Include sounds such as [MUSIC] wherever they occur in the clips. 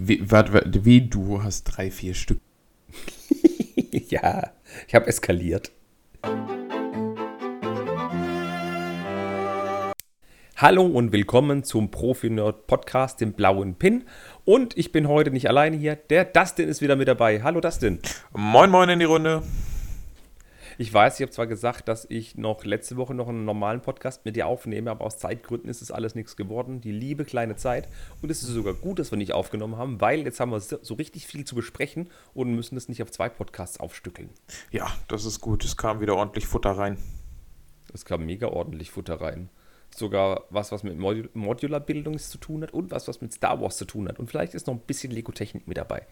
Wie, wart, wart, wie du hast drei, vier Stück. [LAUGHS] ja, ich habe eskaliert. Hallo und willkommen zum Profi-Nerd Podcast, dem blauen Pin. Und ich bin heute nicht alleine hier. Der Dustin ist wieder mit dabei. Hallo Dustin. Moin, moin in die Runde. Ich weiß, ich habe zwar gesagt, dass ich noch letzte Woche noch einen normalen Podcast mit dir aufnehme, aber aus Zeitgründen ist es alles nichts geworden. Die liebe kleine Zeit. Und es ist sogar gut, dass wir nicht aufgenommen haben, weil jetzt haben wir so richtig viel zu besprechen und müssen es nicht auf zwei Podcasts aufstückeln. Ja, das ist gut. Es kam wieder ordentlich Futter rein. Es kam mega ordentlich Futter rein sogar was, was mit Mod Modular-Bildung zu tun hat und was, was mit Star Wars zu tun hat. Und vielleicht ist noch ein bisschen Lego-Technik mit dabei.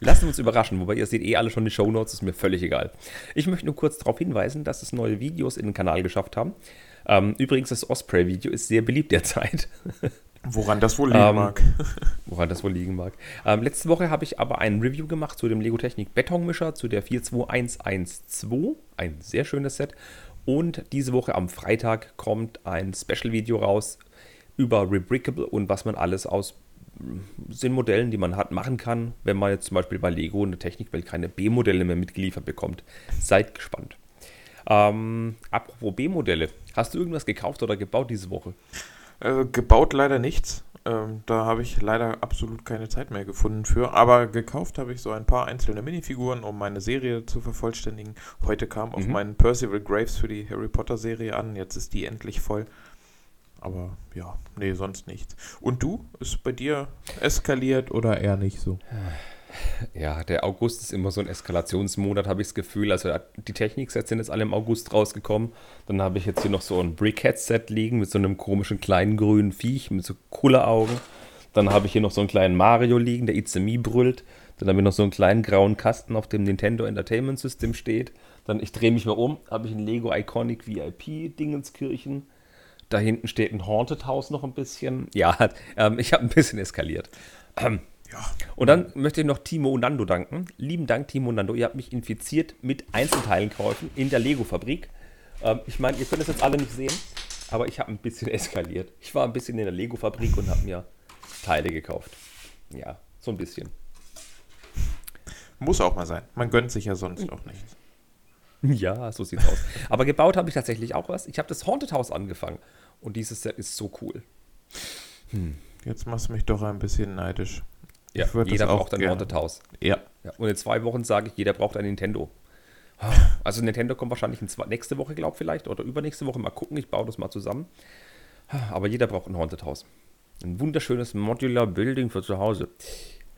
Lassen wir uns überraschen, wobei ihr seht eh alle schon die Show Notes, ist mir völlig egal. Ich möchte nur kurz darauf hinweisen, dass es neue Videos in den Kanal geschafft haben. Ähm, übrigens, das Osprey-Video ist sehr beliebt derzeit. [LAUGHS] Woran das wohl liegen ähm, mag. [LAUGHS] woran das wohl liegen mag. Ähm, letzte Woche habe ich aber ein Review gemacht zu dem Lego Technik Betonmischer, zu der 42112. Ein sehr schönes Set. Und diese Woche am Freitag kommt ein Special-Video raus über Rebrickable und was man alles aus Sinnmodellen, die man hat, machen kann, wenn man jetzt zum Beispiel bei Lego in der Technikwelt keine B-Modelle mehr mitgeliefert bekommt. Seid gespannt. Ähm, apropos B-Modelle, hast du irgendwas gekauft oder gebaut diese Woche? Äh, gebaut leider nichts. Ähm, da habe ich leider absolut keine Zeit mehr gefunden für. Aber gekauft habe ich so ein paar einzelne Minifiguren, um meine Serie zu vervollständigen. Heute kam auf mhm. meinen Percival Graves für die Harry Potter Serie an. Jetzt ist die endlich voll. Aber ja, nee, sonst nichts. Und du? Ist bei dir eskaliert oder eher nicht so? [SIGHS] Ja, der August ist immer so ein Eskalationsmonat, habe ich das Gefühl. Also die Techniksets sind jetzt alle im August rausgekommen. Dann habe ich jetzt hier noch so ein Brickhead-Set liegen mit so einem komischen kleinen grünen Viech mit so cooler Augen. Dann habe ich hier noch so einen kleinen Mario liegen, der Itzemi brüllt. Dann habe ich noch so einen kleinen grauen Kasten, auf dem Nintendo Entertainment System steht. Dann, ich drehe mich mal um, habe ich ein Lego Iconic VIP Dingenskirchen. Da hinten steht ein Haunted House noch ein bisschen. Ja, [LAUGHS] ähm, ich habe ein bisschen eskaliert. Ähm, [CLEARS THROAT] ja. Und dann möchte ich noch Timo Nando danken. Lieben Dank, Timo Nando. Ihr habt mich infiziert mit Einzelteilenkäufen in der Lego-Fabrik. Ähm, ich meine, ihr könnt es jetzt alle nicht sehen, aber ich habe ein bisschen [LAUGHS] eskaliert. Ich war ein bisschen in der Lego-Fabrik und habe mir Teile gekauft. Ja, so ein bisschen. Muss auch mal sein. Man gönnt sich ja sonst auch nichts. [LAUGHS] Ja, so sieht's aus. Aber gebaut habe ich tatsächlich auch was. Ich habe das Haunted House angefangen und dieses Set ist so cool. Hm. Jetzt machst du mich doch ein bisschen neidisch. Ja, jeder braucht ein Haunted House. Ja. ja. Und in zwei Wochen sage ich, jeder braucht ein Nintendo. Also Nintendo kommt wahrscheinlich nächste Woche, glaube ich, vielleicht, oder übernächste Woche. Mal gucken, ich baue das mal zusammen. Aber jeder braucht ein Haunted House. Ein wunderschönes Modular Building für zu Hause.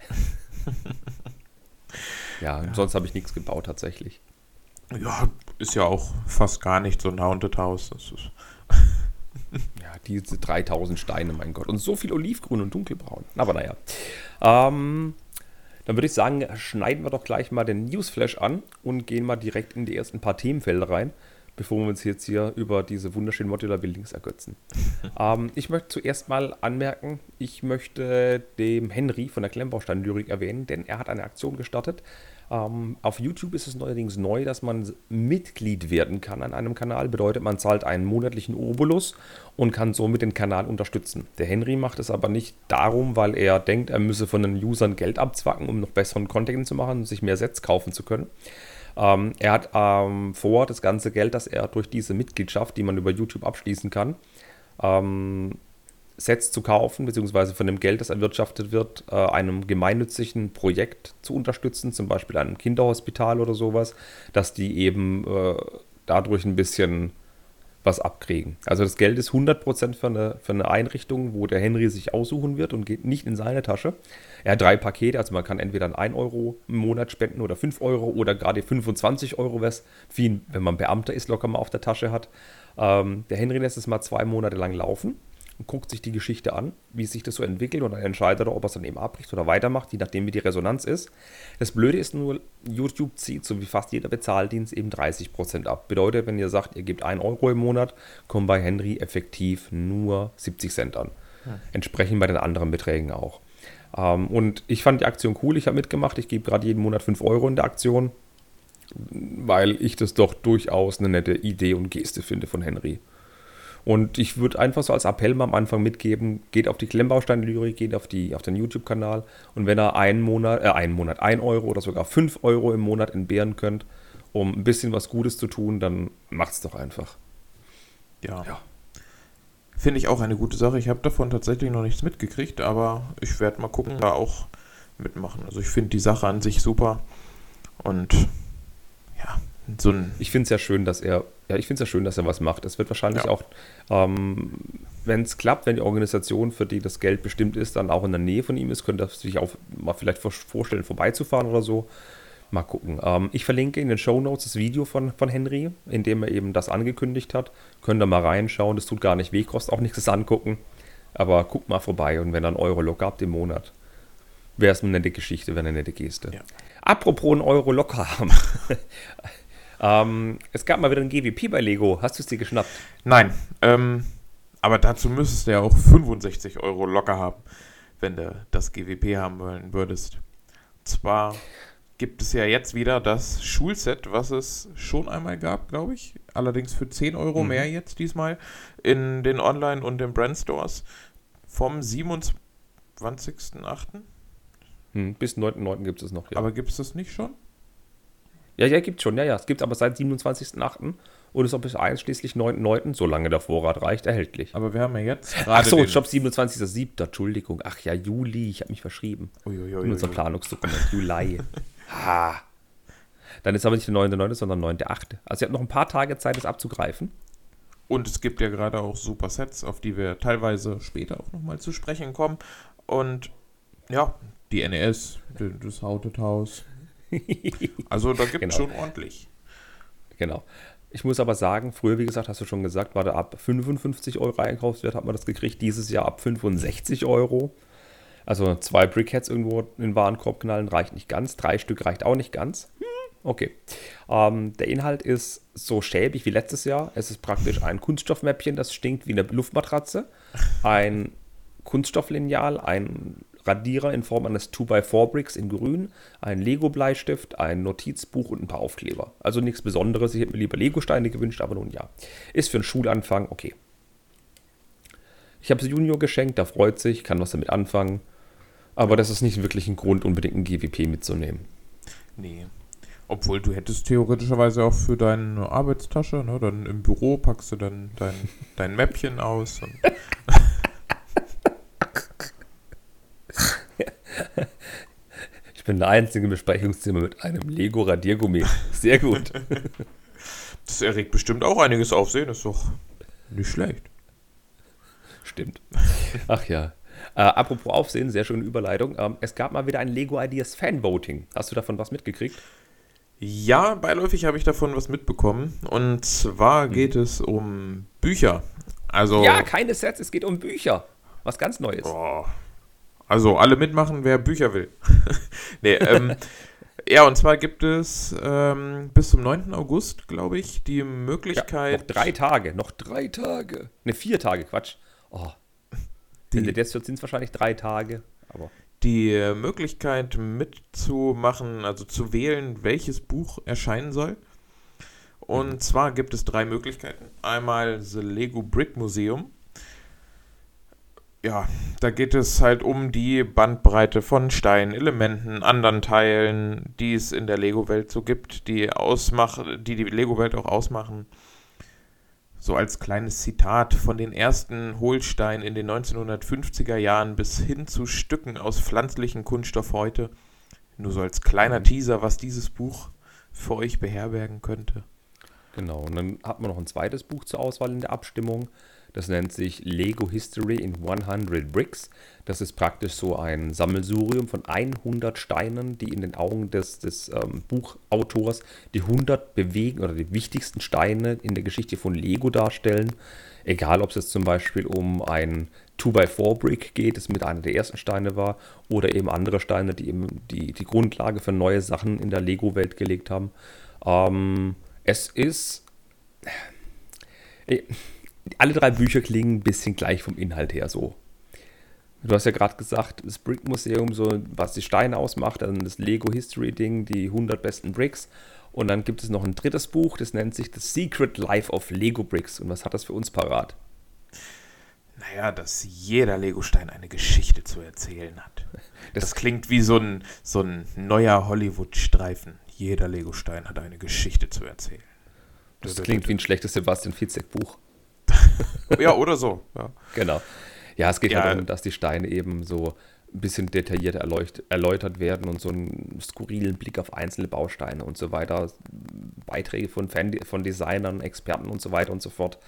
[LAUGHS] ja, ja, sonst habe ich nichts gebaut tatsächlich. Ja, ist ja auch fast gar nicht so ein Haunted House. Das ist [LAUGHS] ja, diese 3000 Steine, mein Gott. Und so viel Olivgrün und Dunkelbraun. Aber naja. Ähm, dann würde ich sagen, schneiden wir doch gleich mal den Newsflash an und gehen mal direkt in die ersten paar Themenfelder rein, bevor wir uns jetzt hier über diese wunderschönen Modular Buildings ergötzen. [LAUGHS] ähm, ich möchte zuerst mal anmerken, ich möchte dem Henry von der Klemmbaustein-Lyrik erwähnen, denn er hat eine Aktion gestartet. Ähm, auf YouTube ist es neuerdings neu, dass man Mitglied werden kann an einem Kanal. Bedeutet, man zahlt einen monatlichen Obolus und kann somit den Kanal unterstützen. Der Henry macht es aber nicht darum, weil er denkt, er müsse von den Usern Geld abzwacken, um noch besseren Content zu machen und sich mehr Sets kaufen zu können. Ähm, er hat ähm, vor, das ganze Geld, das er durch diese Mitgliedschaft, die man über YouTube abschließen kann, ähm, Sets zu kaufen, beziehungsweise von dem Geld, das erwirtschaftet wird, äh, einem gemeinnützigen Projekt zu unterstützen, zum Beispiel einem Kinderhospital oder sowas, dass die eben äh, dadurch ein bisschen was abkriegen. Also das Geld ist 100% für eine, für eine Einrichtung, wo der Henry sich aussuchen wird und geht nicht in seine Tasche. Er hat drei Pakete, also man kann entweder ein 1 Euro im Monat spenden oder 5 Euro oder gerade 25 Euro, was wie wenn man Beamter ist, locker mal auf der Tasche hat. Ähm, der Henry lässt es mal zwei Monate lang laufen und guckt sich die Geschichte an, wie sich das so entwickelt und dann entscheidet er, ob er es dann eben abbricht oder weitermacht, je nachdem, wie die Resonanz ist. Das Blöde ist nur, YouTube zieht, so wie fast jeder Bezahldienst, eben 30% ab. Bedeutet, wenn ihr sagt, ihr gebt 1 Euro im Monat, kommen bei Henry effektiv nur 70 Cent an. Ja. Entsprechend bei den anderen Beträgen auch. Ähm, und ich fand die Aktion cool, ich habe mitgemacht, ich gebe gerade jeden Monat 5 Euro in der Aktion, weil ich das doch durchaus eine nette Idee und Geste finde von Henry. Und ich würde einfach so als Appell mal am Anfang mitgeben, geht auf die Klemmbaustein-Lyrik, geht auf, die, auf den YouTube-Kanal und wenn ihr einen Monat, äh, einen Monat, ein Euro oder sogar fünf Euro im Monat entbehren könnt, um ein bisschen was Gutes zu tun, dann macht's doch einfach. Ja. ja. Finde ich auch eine gute Sache. Ich habe davon tatsächlich noch nichts mitgekriegt, aber ich werde mal gucken, da auch mitmachen. Also ich finde die Sache an sich super und ja, so ein. Ich finde es ja schön, dass er, ja, ich finde es ja schön, dass er was macht. Es wird wahrscheinlich ja. auch, ähm, wenn es klappt, wenn die Organisation, für die das Geld bestimmt ist, dann auch in der Nähe von ihm ist, könnte er sich auch mal vielleicht vorstellen, vorbeizufahren oder so. Mal gucken. Ähm, ich verlinke in den Show Notes das Video von, von Henry, in dem er eben das angekündigt hat. Könnt ihr mal reinschauen. Das tut gar nicht weh, kostet auch nichts das angucken. Aber guckt mal vorbei und wenn ihr einen Euro locker habt im Monat, wäre es eine nette Geschichte, wäre eine nette Geste. Ja. Apropos einen Euro locker haben. [LAUGHS] ähm, es gab mal wieder ein GWP bei Lego. Hast du es dir geschnappt? Nein. Ähm, aber dazu müsstest du ja auch 65 Euro locker haben, wenn du das GWP haben wollen würdest. Und zwar gibt es ja jetzt wieder das Schulset, was es schon einmal gab, glaube ich. Allerdings für 10 Euro mhm. mehr jetzt diesmal in den Online- und den Brandstores vom 27.08. Hm, bis 9.9. gibt es noch. Ja. Aber gibt es das nicht schon? Ja, ja, gibt es schon. Ja, ja. Es gibt aber seit 27.08. und ist auch bis einschließlich 9.9., solange der Vorrat reicht, erhältlich. Aber wir haben ja jetzt gerade. Ach so, Shop 27.07. Entschuldigung. Ach ja, Juli. Ich habe mich verschrieben. Uiuiui, in unser Planungsdokument. Juli. [LAUGHS] Ha. Dann ist aber nicht der 9.9., sondern 9.8. Also ihr habt noch ein paar Tage Zeit, das abzugreifen. Und es gibt ja gerade auch super Sets, auf die wir teilweise später auch nochmal zu sprechen kommen. Und ja, die NES, das Haunted House. [LAUGHS] Also da gibt es genau. schon ordentlich. Genau. Ich muss aber sagen, früher, wie gesagt, hast du schon gesagt, war da ab 55 Euro Einkaufswert, hat man das gekriegt. Dieses Jahr ab 65 Euro. Also zwei Brickheads irgendwo in den Warenkorb knallen reicht nicht ganz. Drei Stück reicht auch nicht ganz. Okay. Ähm, der Inhalt ist so schäbig wie letztes Jahr. Es ist praktisch ein Kunststoffmäppchen, das stinkt wie eine Luftmatratze. Ein Kunststofflineal, ein Radierer in Form eines 2x4-Bricks in grün, ein Lego-Bleistift, ein Notizbuch und ein paar Aufkleber. Also nichts Besonderes. Ich hätte mir lieber Lego-Steine gewünscht, aber nun ja. Ist für einen Schulanfang okay. Ich habe es Junior geschenkt, da freut sich, kann was damit anfangen. Aber das ist nicht wirklich ein Grund, unbedingt ein GWP mitzunehmen. Nee. Obwohl du hättest theoretischerweise auch für deine Arbeitstasche, ne, dann im Büro packst du dann dein, [LAUGHS] dein Mäppchen aus. [LAUGHS] [LAUGHS] ich bin der einzige im Besprechungszimmer mit einem Lego-Radiergummi. Sehr gut. [LAUGHS] Das erregt bestimmt auch einiges Aufsehen, ist doch nicht schlecht. Stimmt. Ach ja. Äh, apropos Aufsehen, sehr schöne Überleitung. Ähm, es gab mal wieder ein Lego Ideas Fan-Voting. Hast du davon was mitgekriegt? Ja, beiläufig habe ich davon was mitbekommen. Und zwar hm. geht es um Bücher. Also, ja, keine Sets, es geht um Bücher. Was ganz Neues. Oh. Also alle mitmachen, wer Bücher will. [LAUGHS] nee, ähm, [LAUGHS] ja, und zwar gibt es ähm, bis zum 9. August, glaube ich, die Möglichkeit. Ja, noch drei Tage, noch drei Tage. Ne, vier Tage, Quatsch. Oh, die, jetzt sind es wahrscheinlich drei Tage. Aber. Die äh, Möglichkeit mitzumachen, also zu wählen, welches Buch erscheinen soll. Und mhm. zwar gibt es drei Möglichkeiten. Einmal The Lego Brick Museum. Ja, da geht es halt um die Bandbreite von Steinen, Elementen, anderen Teilen, die es in der Lego-Welt so gibt, die, ausmach die die Lego-Welt auch ausmachen so als kleines Zitat von den ersten Hohlsteinen in den 1950er Jahren bis hin zu Stücken aus pflanzlichem Kunststoff heute. Nur so als kleiner Teaser, was dieses Buch für euch beherbergen könnte. Genau, und dann hat man noch ein zweites Buch zur Auswahl in der Abstimmung. Das nennt sich Lego History in 100 Bricks. Das ist praktisch so ein Sammelsurium von 100 Steinen, die in den Augen des, des ähm, Buchautors die 100 bewegen oder die wichtigsten Steine in der Geschichte von Lego darstellen. Egal, ob es jetzt zum Beispiel um ein 2x4-Brick geht, das mit einer der ersten Steine war, oder eben andere Steine, die eben die, die Grundlage für neue Sachen in der Lego-Welt gelegt haben. Ähm, es ist. Alle drei Bücher klingen ein bisschen gleich vom Inhalt her so. Du hast ja gerade gesagt, das Brick Museum, so was die Steine ausmacht, dann das Lego History Ding, die 100 besten Bricks. Und dann gibt es noch ein drittes Buch, das nennt sich The Secret Life of Lego Bricks. Und was hat das für uns parat? Naja, dass jeder Legostein eine Geschichte zu erzählen hat. Das, [LAUGHS] das klingt wie so ein, so ein neuer Hollywood-Streifen. Jeder Legostein hat eine Geschichte zu erzählen. Das, das klingt wie ein schlechtes Sebastian Fitzek-Buch. [LAUGHS] ja, oder so. Ja. Genau. Ja, es geht ja. halt darum, dass die Steine eben so ein bisschen detaillierter erläutert werden und so einen skurrilen Blick auf einzelne Bausteine und so weiter. Beiträge von, Fan von Designern, Experten und so weiter und so fort.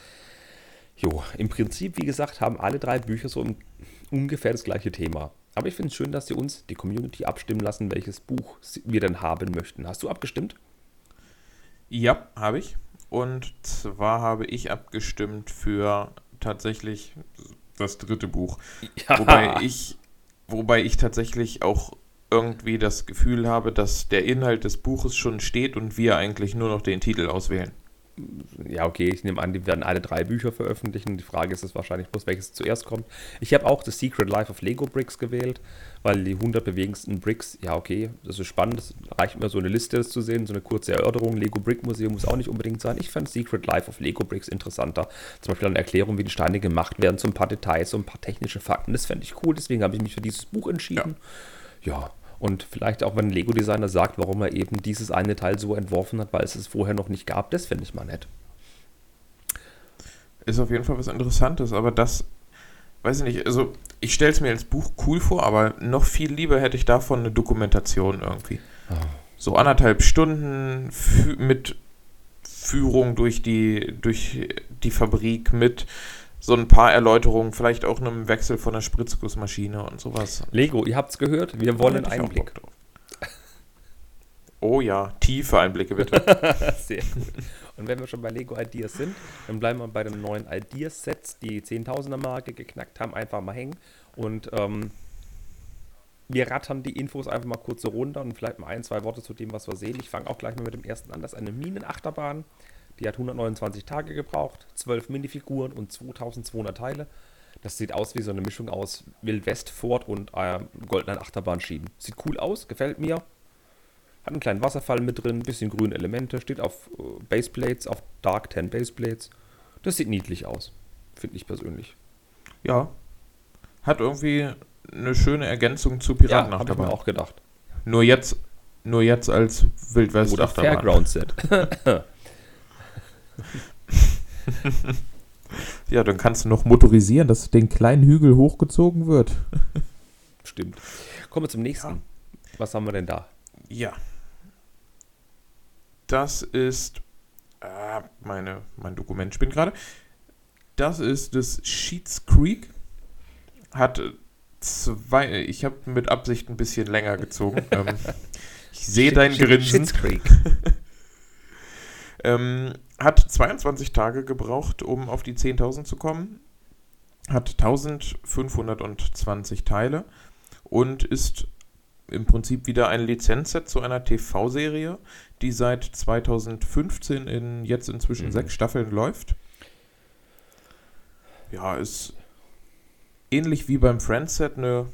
Jo, im Prinzip, wie gesagt, haben alle drei Bücher so ungefähr das gleiche Thema. Aber ich finde es schön, dass sie uns, die Community, abstimmen lassen, welches Buch wir denn haben möchten. Hast du abgestimmt? Ja, habe ich. Und zwar habe ich abgestimmt für tatsächlich das dritte Buch. Ja. Wobei ich, wobei ich tatsächlich auch irgendwie das Gefühl habe, dass der Inhalt des Buches schon steht und wir eigentlich nur noch den Titel auswählen ja, okay, ich nehme an, die werden alle drei Bücher veröffentlichen. Die Frage ist es wahrscheinlich bloß, welches zuerst kommt. Ich habe auch The Secret Life of Lego Bricks gewählt, weil die 100 bewegendsten Bricks, ja, okay, das ist spannend. Es reicht mir so eine Liste zu sehen, so eine kurze Erörterung. Lego Brick Museum muss auch nicht unbedingt sein. Ich fand Secret Life of Lego Bricks interessanter. Zum Beispiel eine Erklärung, wie die Steine gemacht werden, so ein paar Details, so ein paar technische Fakten. Das fände ich cool, deswegen habe ich mich für dieses Buch entschieden. ja, ja und vielleicht auch, wenn ein Lego-Designer sagt, warum er eben dieses eine Teil so entworfen hat, weil es es vorher noch nicht gab, das finde ich mal nett. Ist auf jeden Fall was Interessantes, aber das, weiß ich nicht, also ich stelle es mir als Buch cool vor, aber noch viel lieber hätte ich davon eine Dokumentation irgendwie. Oh. So anderthalb Stunden mit Führung durch die, durch die Fabrik, mit so ein paar Erläuterungen, vielleicht auch einem Wechsel von der Spritzgussmaschine und sowas. Lego, ihr habt es gehört, wir wollen einen Einblick. Oh ja, tiefe Einblicke bitte. [LAUGHS] Sehr gut. Und wenn wir schon bei Lego Ideas sind, dann bleiben wir bei den neuen Ideas-Sets, die 10.000er Marke geknackt haben, einfach mal hängen. Und ähm, wir rattern die Infos einfach mal kurz so runter und vielleicht mal ein, zwei Worte zu dem, was wir sehen. Ich fange auch gleich mal mit dem ersten an. Das ist eine Minenachterbahn. Die hat 129 Tage gebraucht, 12 Minifiguren und 2200 Teile. Das sieht aus wie so eine Mischung aus Wild West Ford und äh, goldenen Achterbahnschienen. Sieht cool aus, gefällt mir. Hat einen kleinen Wasserfall mit drin, ein bisschen grüne Elemente, steht auf äh, Baseplates, auf Dark 10 Baseplates. Das sieht niedlich aus, finde ich persönlich. Ja. Hat irgendwie eine schöne Ergänzung zu Piraten ja, Achterbahn. Hab ich mir auch gedacht. Nur jetzt, nur jetzt als Wild West Oder Achterbahn. Fairground Set. [LAUGHS] [LAUGHS] ja, dann kannst du noch motorisieren, dass den kleinen Hügel hochgezogen wird. Stimmt. Kommen wir zum nächsten. Ja. Was haben wir denn da? Ja. Das ist. Äh, meine, mein Dokument spinnt gerade. Das ist das Sheets Creek. Hat zwei. Ich habe mit Absicht ein bisschen länger gezogen. ähm, [LAUGHS] ich sehe dein Grinsen. Sheets Creek. [LAUGHS] ähm, hat 22 Tage gebraucht, um auf die 10.000 zu kommen. Hat 1520 Teile und ist im Prinzip wieder ein Lizenzset zu einer TV-Serie, die seit 2015 in jetzt inzwischen mhm. sechs Staffeln läuft. Ja, ist ähnlich wie beim Friends-Set eine,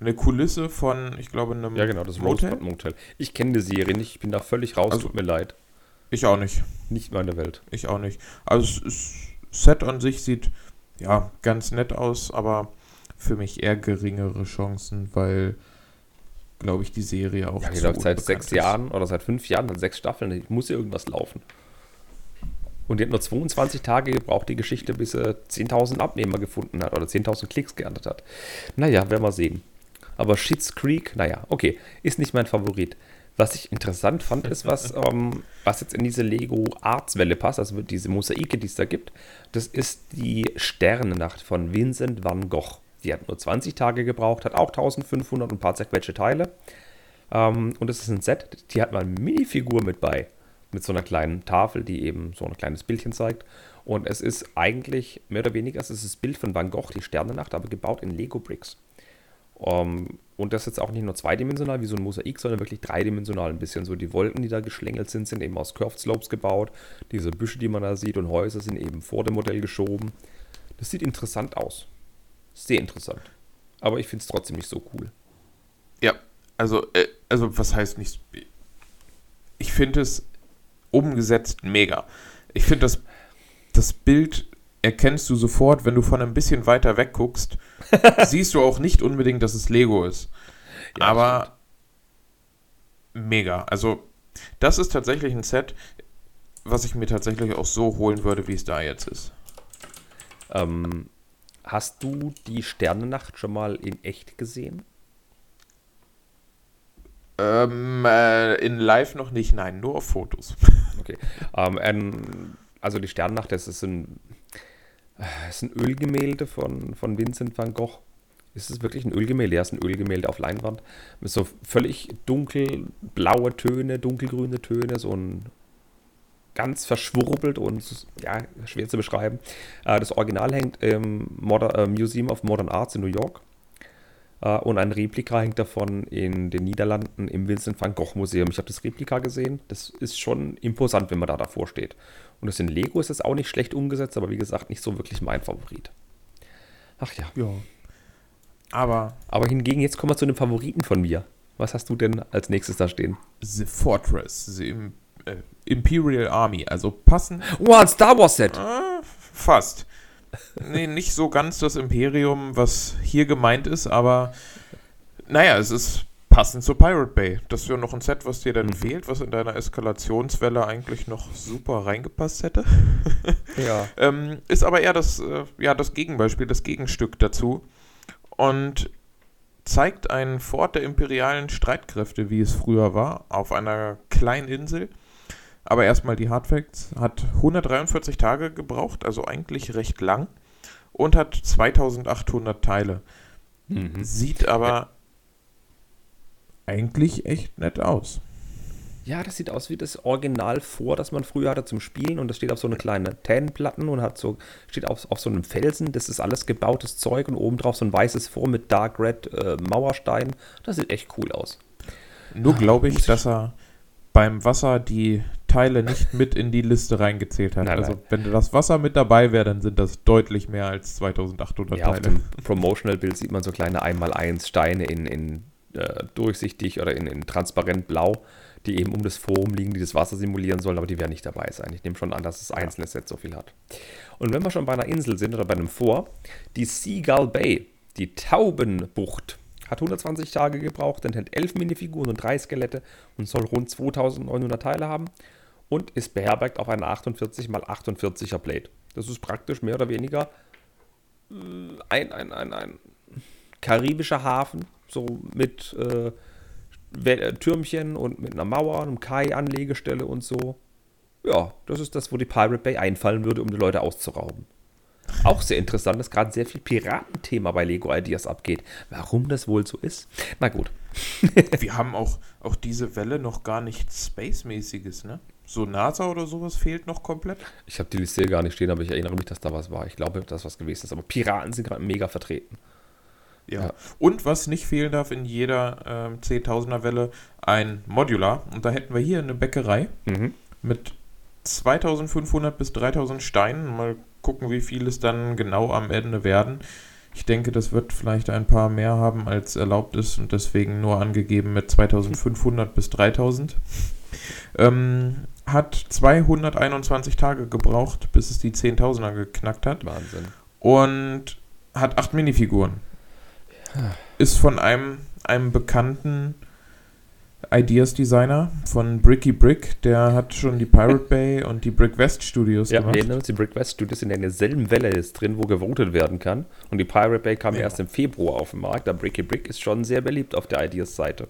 eine Kulisse von, ich glaube, einem Ja, genau, das Rosebud Motel. Ich kenne die Serie nicht, ich bin da völlig raus, also, tut mir leid. Ich auch nicht. Nicht meine Welt. Ich auch nicht. Also das Set an sich sieht ja ganz nett aus, aber für mich eher geringere Chancen, weil glaube ich, die Serie auch. Ja, die läuft seit sechs ist. Jahren oder seit fünf Jahren, seit sechs Staffeln. Ich muss ja irgendwas laufen. Und die hat nur 22 Tage gebraucht, die Geschichte, bis sie 10.000 Abnehmer gefunden hat oder 10.000 Klicks geerntet hat. Naja, werden wir sehen. Aber Shits Creek, naja, okay, ist nicht mein Favorit. Was ich interessant fand, ist, was, [LAUGHS] ähm, was jetzt in diese Lego Arts Welle passt, also diese Mosaike, die es da gibt. Das ist die Sternennacht von Vincent van Gogh. Die hat nur 20 Tage gebraucht, hat auch 1500 und ein paar zerquetschte Teile. Ähm, und es ist ein Set, die hat mal eine Minifigur mit bei. Mit so einer kleinen Tafel, die eben so ein kleines Bildchen zeigt. Und es ist eigentlich mehr oder weniger, es ist das Bild von Van Gogh, die Sternennacht, aber gebaut in Lego Bricks. Um, ähm, und das ist jetzt auch nicht nur zweidimensional wie so ein Mosaik, sondern wirklich dreidimensional. Ein bisschen so die Wolken, die da geschlängelt sind, sind eben aus Curved Slopes gebaut. Diese Büsche, die man da sieht und Häuser sind eben vor dem Modell geschoben. Das sieht interessant aus. Sehr interessant. Aber ich finde es trotzdem nicht so cool. Ja, also, äh, also was heißt nicht. Ich finde es umgesetzt mega. Ich finde das, das Bild erkennst du sofort, wenn du von ein bisschen weiter weg guckst, [LAUGHS] siehst du auch nicht unbedingt, dass es Lego ist. Ja, Aber mega. Also, das ist tatsächlich ein Set, was ich mir tatsächlich auch so holen würde, wie es da jetzt ist. Ähm, hast du die Sternennacht schon mal in echt gesehen? Ähm, äh, in live noch nicht, nein, nur auf Fotos. Okay. Ähm, also die Sternennacht, das ist ein, das ist ein Ölgemälde von, von Vincent van Gogh. Ist es wirklich ein Ölgemälde? Ja, es ist ein Ölgemälde auf Leinwand. Mit so völlig dunkelblaue Töne, dunkelgrüne Töne, so ein ganz verschwurbelt und ja, schwer zu beschreiben. Äh, das Original hängt im Modern, äh, Museum of Modern Arts in New York. Äh, und ein Replika hängt davon in den Niederlanden im Vincent van Gogh Museum. Ich habe das Replika gesehen. Das ist schon imposant, wenn man da davor steht. Und das in Lego ist das auch nicht schlecht umgesetzt, aber wie gesagt, nicht so wirklich mein Favorit. Ach ja. Ja. Aber. Aber hingegen, jetzt kommen wir zu einem Favoriten von mir. Was hast du denn als nächstes da stehen? The Fortress, the äh, Imperial Army, also passend. Oh, ein Star Wars Set! Äh, fast. nee, nicht so ganz das Imperium, was hier gemeint ist, aber naja, es ist passend zu Pirate Bay. Das ist ja noch ein Set, was dir dann mhm. fehlt, was in deiner Eskalationswelle eigentlich noch super reingepasst hätte. [LAUGHS] ja. ähm, ist aber eher das, äh, ja, das Gegenbeispiel, das Gegenstück dazu. Und zeigt einen Fort der imperialen Streitkräfte, wie es früher war, auf einer kleinen Insel aber erstmal die Hardfacts. Hat 143 Tage gebraucht, also eigentlich recht lang. Und hat 2800 Teile. Mhm. Sieht aber. Eigentlich echt nett aus. Ja, das sieht aus wie das Original vor, das man früher hatte zum Spielen. Und das steht auf so eine kleine Tannenplatten und hat so, steht auf, auf so einem Felsen. Das ist alles gebautes Zeug und obendrauf so ein weißes Vor mit Dark Red äh, Mauerstein. Das sieht echt cool aus. Nur glaube ich, dass er beim Wasser die Teile nicht mit in die Liste reingezählt hat. Nein, also nein. wenn das Wasser mit dabei wäre, dann sind das deutlich mehr als 2800 ja, Teile. Auf dem Promotional-Bild sieht man so kleine 1x1 Steine in, in äh, durchsichtig oder in, in transparent blau, die eben um das Forum liegen, die das Wasser simulieren sollen, aber die werden nicht dabei sein. Ich nehme schon an, dass das einzelne Set so viel hat. Und wenn wir schon bei einer Insel sind oder bei einem Vor, die Seagull Bay, die Taubenbucht, hat 120 Tage gebraucht, enthält 11 Minifiguren und 3 Skelette und soll rund 2900 Teile haben und ist beherbergt auf einer 48 x 48er Plate. Das ist praktisch mehr oder weniger äh, ein, ein, ein, ein karibischer Hafen, so mit äh, Türmchen und mit einer Mauer, einem Kai-Anlegestelle und so. Ja, das ist das, wo die Pirate Bay einfallen würde, um die Leute auszurauben. Auch sehr interessant, dass gerade sehr viel Piratenthema bei Lego Ideas abgeht. Warum das wohl so ist? Na gut. [LAUGHS] Wir haben auch, auch diese Welle noch gar nichts Space-mäßiges, ne? So NASA oder sowas fehlt noch komplett? Ich habe die Liste gar nicht stehen, aber ich erinnere mich, dass da was war. Ich glaube, dass was gewesen ist. Aber Piraten sind gerade mega vertreten. Ja. ja. Und was nicht fehlen darf in jeder äh, 10.000er Welle, ein Modular. Und da hätten wir hier eine Bäckerei mhm. mit 2500 bis 3000 Steinen. Mal gucken, wie viel es dann genau am Ende werden. Ich denke, das wird vielleicht ein paar mehr haben, als erlaubt ist und deswegen nur angegeben mit 2500 bis 3000. Ähm, hat 221 Tage gebraucht, bis es die 10.000er geknackt hat. Wahnsinn. Und hat acht Minifiguren. Ist von einem, einem bekannten Ideas Designer von Bricky Brick, der hat schon die Pirate Bay [LAUGHS] und die Brick West Studios ja, gemacht. Ja, die Brick West Studios sind in derselben Welle ist drin, wo gewotet werden kann. Und die Pirate Bay kam ja. erst im Februar auf den Markt. Der Bricky Brick ist schon sehr beliebt auf der Ideas Seite.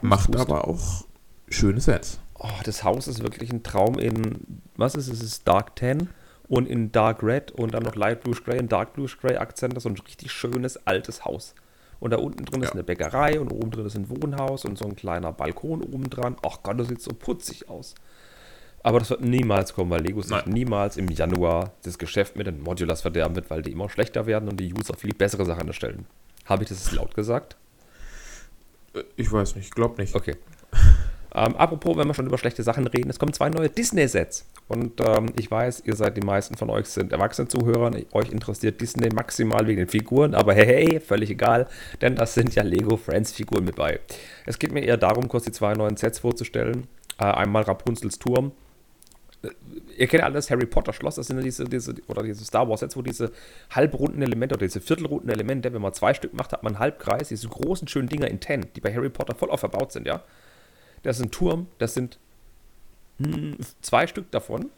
Macht aber auch schöne Sets. Oh, das Haus ist wirklich ein Traum in, was ist es, es ist Dark Tan und in Dark Red und dann noch Light Blue Gray und Dark Blue Gray Akzente, so ein richtig schönes altes Haus. Und da unten drin ja. ist eine Bäckerei und oben drin ist ein Wohnhaus und so ein kleiner Balkon oben dran. Ach Gott, das sieht so putzig aus. Aber das wird niemals kommen, weil Lego sich niemals im Januar das Geschäft mit den Modulars verderben wird, weil die immer schlechter werden und die User viel bessere Sachen erstellen. Habe ich das laut gesagt? Äh, ich weiß nicht, ich glaube nicht. Okay. [LAUGHS] Ähm, apropos, wenn wir schon über schlechte Sachen reden, es kommen zwei neue Disney-Sets. Und ähm, ich weiß, ihr seid, die meisten von euch sind erwachsene Zuhörer, euch interessiert Disney maximal wegen den Figuren, aber hey, hey, völlig egal, denn das sind ja Lego Friends Figuren mit bei. Es geht mir eher darum, kurz die zwei neuen Sets vorzustellen. Äh, einmal Rapunzels Turm. ihr kennt alle das Harry Potter Schloss, das sind ja diese, diese, oder diese Star Wars Sets, wo diese halbrunden Elemente oder diese viertelrunden Elemente, wenn man zwei Stück macht, hat man einen Halbkreis, diese großen, schönen Dinger in Ten, die bei Harry Potter voll auf verbaut sind, ja. Das ist ein Turm, das sind hm, zwei Stück davon,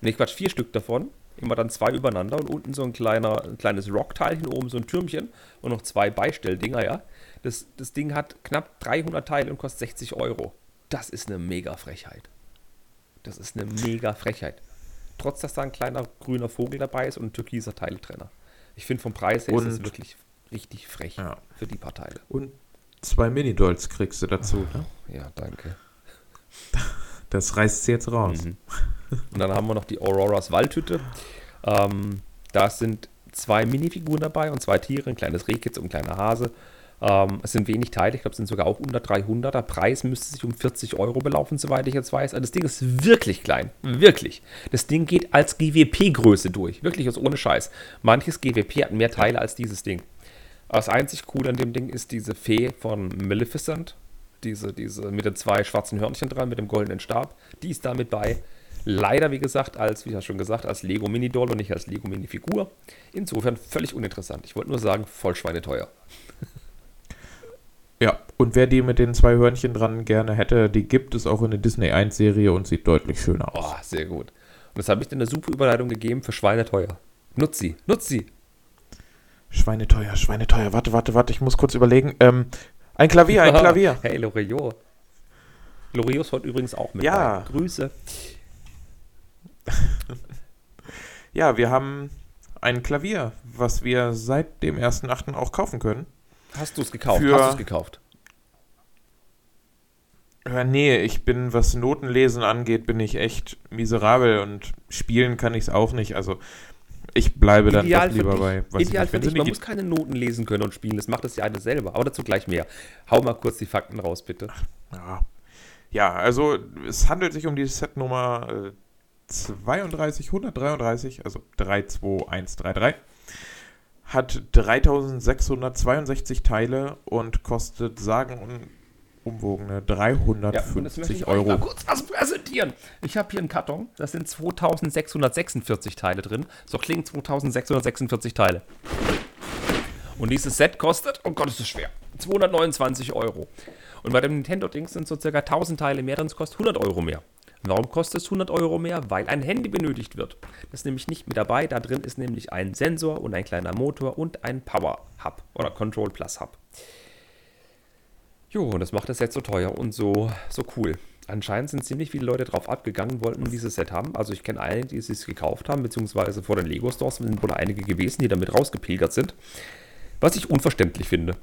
ne Quatsch, vier Stück davon, immer dann zwei übereinander und unten so ein kleiner, ein kleines Rockteilchen, oben so ein Türmchen und noch zwei Beistelldinger, ja. Das, das Ding hat knapp 300 Teile und kostet 60 Euro. Das ist eine mega Frechheit. Das ist eine mega Frechheit. Trotz, dass da ein kleiner grüner Vogel dabei ist und ein türkiser Teiletrenner. Ich finde vom Preis her und, ist es wirklich richtig frech ja. für die paar Teile. Und zwei Mini-Dolls kriegst du dazu, ne? Ja, danke. [LAUGHS] Das reißt sie jetzt raus. Mhm. Und dann haben wir noch die Auroras Waldhütte. Ähm, da sind zwei Minifiguren dabei und zwei Tiere, ein kleines Rehkitz und ein kleiner Hase. Ähm, es sind wenig Teile, ich glaube, es sind sogar auch unter 300. Der Preis müsste sich um 40 Euro belaufen, soweit ich jetzt weiß. Also das Ding ist wirklich klein, wirklich. Das Ding geht als GWP-Größe durch, wirklich, ist ohne Scheiß. Manches GWP hat mehr Teile als dieses Ding. Das einzig Coole an dem Ding ist diese Fee von Maleficent, diese, diese mit den zwei schwarzen Hörnchen dran, mit dem goldenen Stab. Die ist damit bei. Leider, wie gesagt, als, wie ja schon gesagt, als Lego Mini-Doll und nicht als Lego Mini-Figur. Insofern völlig uninteressant. Ich wollte nur sagen, voll schweineteuer. [LAUGHS] Ja, und wer die mit den zwei Hörnchen dran gerne hätte, die gibt es auch in der Disney 1 Serie und sieht deutlich schöner aus. Oh, sehr gut. Und das habe ich dir eine super Überleitung gegeben für Schweineteuer. Nutz sie, nutz sie. Schweineteuer, Schweineteuer. Warte, warte, warte, ich muss kurz überlegen. Ähm, ein Klavier, ein [LAUGHS] Klavier. hey, Loriot. Loriot ist heute übrigens auch mit. Ja. Bei. Grüße. [LAUGHS] ja, wir haben ein Klavier, was wir seit dem 1.8. auch kaufen können. Hast du es gekauft? Für, Hast du es gekauft? Ja, nee, ich bin, was Notenlesen angeht, bin ich echt miserabel und spielen kann ich es auch nicht. Also ich bleibe dann Ideal doch lieber dich, bei. Was Ideal ich für dich. Man muss keine Noten lesen können und spielen. Das macht das ja eine selber. Aber dazu gleich mehr. Hau mal kurz die Fakten raus, bitte. Ja, ja also es handelt sich um die Setnummer äh, 32, 133, also 32133 hat 3662 Teile und kostet sagen und umwogene 350 ja, Euro. Ich mal kurz was präsentieren. Ich habe hier einen Karton, das sind 2646 Teile drin. So klingen 2646 Teile. Und dieses Set kostet, oh Gott, ist das schwer, 229 Euro. Und bei dem Nintendo-Ding sind so circa 1000 Teile mehr drin, es kostet 100 Euro mehr. Warum kostet es 100 Euro mehr? Weil ein Handy benötigt wird. Das ist nämlich nicht mit dabei. Da drin ist nämlich ein Sensor und ein kleiner Motor und ein Power Hub oder Control Plus Hub. Jo, und das macht das Set so teuer und so, so cool. Anscheinend sind ziemlich viele Leute drauf abgegangen, wollten dieses Set haben. Also ich kenne einige, die es gekauft haben, beziehungsweise vor den Lego Stores sind wohl einige gewesen, die damit rausgepilgert sind. Was ich unverständlich finde.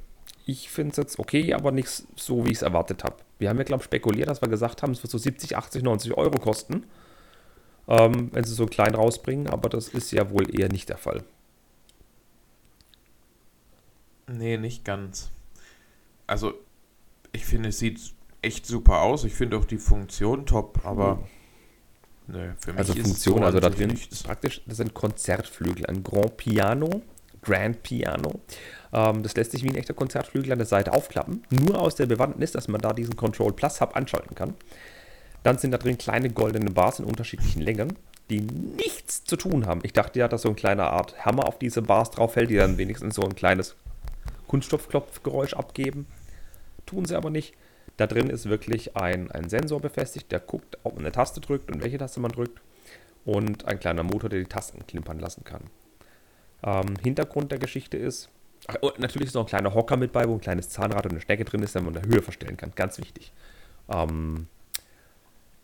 Ich finde es jetzt okay, aber nicht so, wie ich es erwartet habe. Wir haben ja, glaube ich, spekuliert, dass wir gesagt haben, es wird so 70, 80, 90 Euro kosten, ähm, wenn sie so klein rausbringen, aber das ist ja wohl eher nicht der Fall. Nee, nicht ganz. Also, ich finde, es sieht echt super aus. Ich finde auch die Funktion top, aber. Nö, für mich also ist Funktion, also da drin ist praktisch, das sind Konzertflügel, ein Grand Piano, Grand Piano ähm, das lässt sich wie ein echter Konzertflügel an der Seite aufklappen. Nur aus der Bewandtnis, dass man da diesen Control Plus Hub anschalten kann. Dann sind da drin kleine goldene Bars in unterschiedlichen Längen, die nichts zu tun haben. Ich dachte ja, dass so ein kleiner Art Hammer auf diese Bars drauf fällt, die dann wenigstens so ein kleines Kunststoffklopfgeräusch abgeben. Tun sie aber nicht. Da drin ist wirklich ein, ein Sensor befestigt, der guckt, ob man eine Taste drückt und welche Taste man drückt. Und ein kleiner Motor, der die Tasten klimpern lassen kann. Ähm, Hintergrund der Geschichte ist, Ach, natürlich ist noch ein kleiner Hocker mit bei, wo ein kleines Zahnrad und eine Schnecke drin ist, damit man in der Höhe verstellen kann. Ganz wichtig. Ähm,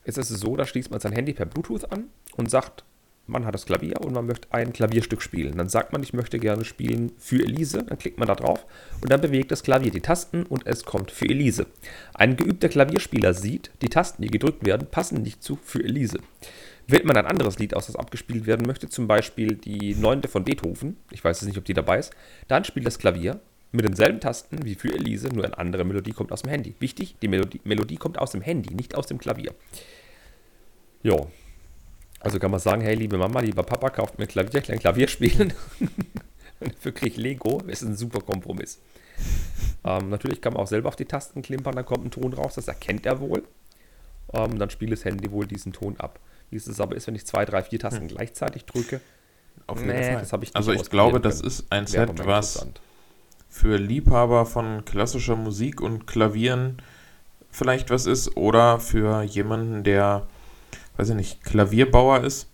jetzt ist es so, da schließt man sein Handy per Bluetooth an und sagt, man hat das Klavier und man möchte ein Klavierstück spielen. Dann sagt man, ich möchte gerne spielen für Elise. Dann klickt man da drauf und dann bewegt das Klavier die Tasten und es kommt für Elise. Ein geübter Klavierspieler sieht, die Tasten, die gedrückt werden, passen nicht zu für Elise. Wählt man ein anderes Lied aus, das abgespielt werden möchte, zum Beispiel die neunte von Beethoven, ich weiß jetzt nicht, ob die dabei ist, dann spielt das Klavier mit denselben Tasten wie für Elise, nur eine andere Melodie kommt aus dem Handy. Wichtig, die Melodie, Melodie kommt aus dem Handy, nicht aus dem Klavier. Ja. Also kann man sagen, hey, liebe Mama, lieber Papa, kauft mir Klavier, ich kann Klavier spielen. [LAUGHS] Dafür kriege ich Lego. Das ist ein super Kompromiss. Ähm, natürlich kann man auch selber auf die Tasten klimpern, dann kommt ein Ton raus, das erkennt er wohl. Ähm, dann spielt das Handy wohl diesen Ton ab. Wie es aber ist, wenn ich zwei, drei, vier Tasten hm. gleichzeitig drücke. Auf jeden nee, Fall. Das ich also ich glaube, das ist ein Set, was für Liebhaber von klassischer Musik und Klavieren vielleicht was ist oder für jemanden, der, weiß ich nicht, Klavierbauer ist.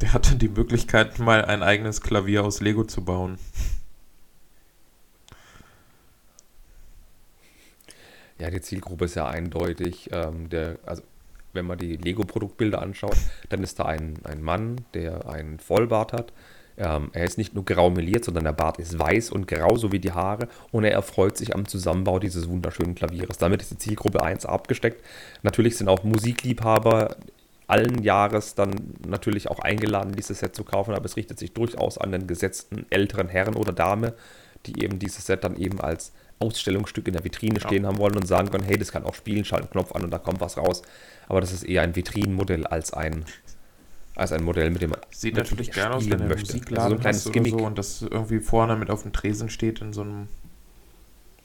Der hatte die Möglichkeit, mal ein eigenes Klavier aus Lego zu bauen. Ja, die Zielgruppe ist ja eindeutig. Ähm, der, also wenn man die Lego-Produktbilder anschaut, dann ist da ein, ein Mann, der einen Vollbart hat. Ähm, er ist nicht nur grau meliert, sondern der Bart ist weiß und grau, so wie die Haare. Und er erfreut sich am Zusammenbau dieses wunderschönen Klavieres. Damit ist die Zielgruppe 1 abgesteckt. Natürlich sind auch Musikliebhaber allen Jahres dann natürlich auch eingeladen, dieses Set zu kaufen, aber es richtet sich durchaus an den gesetzten älteren Herren oder Dame, die eben dieses Set dann eben als Ausstellungsstück in der Vitrine ja. stehen haben wollen und sagen können, hey, das kann auch spielen, schalt einen Knopf an und da kommt was raus. Aber das ist eher ein Vitrinenmodell als ein, als ein Modell, mit dem man Sieht natürlich gerne aus, wenn du Musikladen also so ein kleines so und das irgendwie vorne mit auf dem Tresen steht in so einem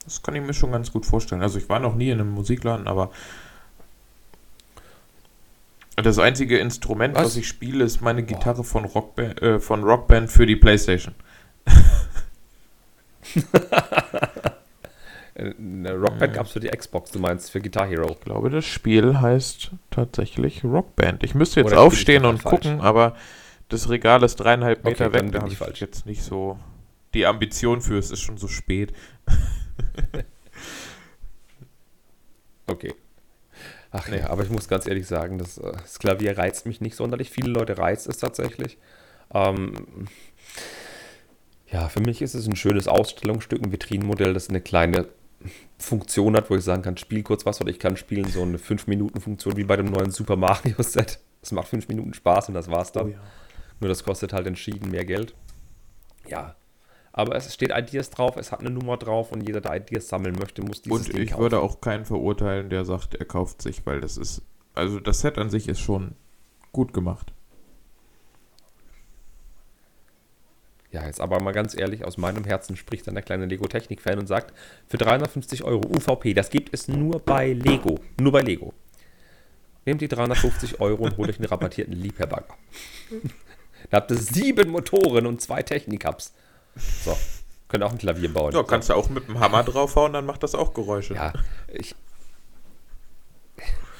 das kann ich mir schon ganz gut vorstellen. Also ich war noch nie in einem Musikladen, aber das einzige Instrument, was, was ich spiele, ist meine Gitarre von Rockband, äh, von Rockband für die Playstation. [LAUGHS] [LAUGHS] Eine Rockband gab es für die Xbox, du meinst für Guitar Hero. Ich glaube, das Spiel heißt tatsächlich Rockband. Ich müsste jetzt aufstehen und gucken, falsch. aber das Regal ist dreieinhalb Meter okay, weg. Da habe ich falsch. jetzt nicht so die Ambition für. Es ist schon so spät. [LAUGHS] okay. Ach nee. ja, aber ich muss ganz ehrlich sagen, das, äh, das, Klavier reizt mich nicht sonderlich. Viele Leute reizt es tatsächlich. Ähm, ja, für mich ist es ein schönes Ausstellungsstück, ein Vitrinenmodell, das eine kleine Funktion hat, wo ich sagen kann, spiel kurz was oder ich kann spielen, so eine 5-Minuten-Funktion wie bei dem neuen Super Mario-Set. [LAUGHS] Das macht 5 Minuten Spaß und das war's dann. Oh ja. Nur das kostet halt entschieden mehr Geld. Ja. Aber es steht Ideas drauf, es hat eine Nummer drauf und jeder, der Ideas sammeln möchte, muss dieses Und Ding ich kaufen. würde auch keinen verurteilen, der sagt, er kauft sich, weil das ist, also das Set an sich ist schon gut gemacht. Ja, jetzt aber mal ganz ehrlich, aus meinem Herzen spricht dann der kleine Lego-Technik-Fan und sagt, für 350 Euro UVP, das gibt es nur bei Lego. Nur bei Lego. Nehmt die 350 Euro und holt euch einen rabattierten Liebherrbanger. da habt ihr sieben Motoren und zwei Technik-Hubs. So, könnt auch ein Klavier bauen. Ja, kannst du auch mit dem Hammer draufhauen, dann macht das auch Geräusche. Ja, ich,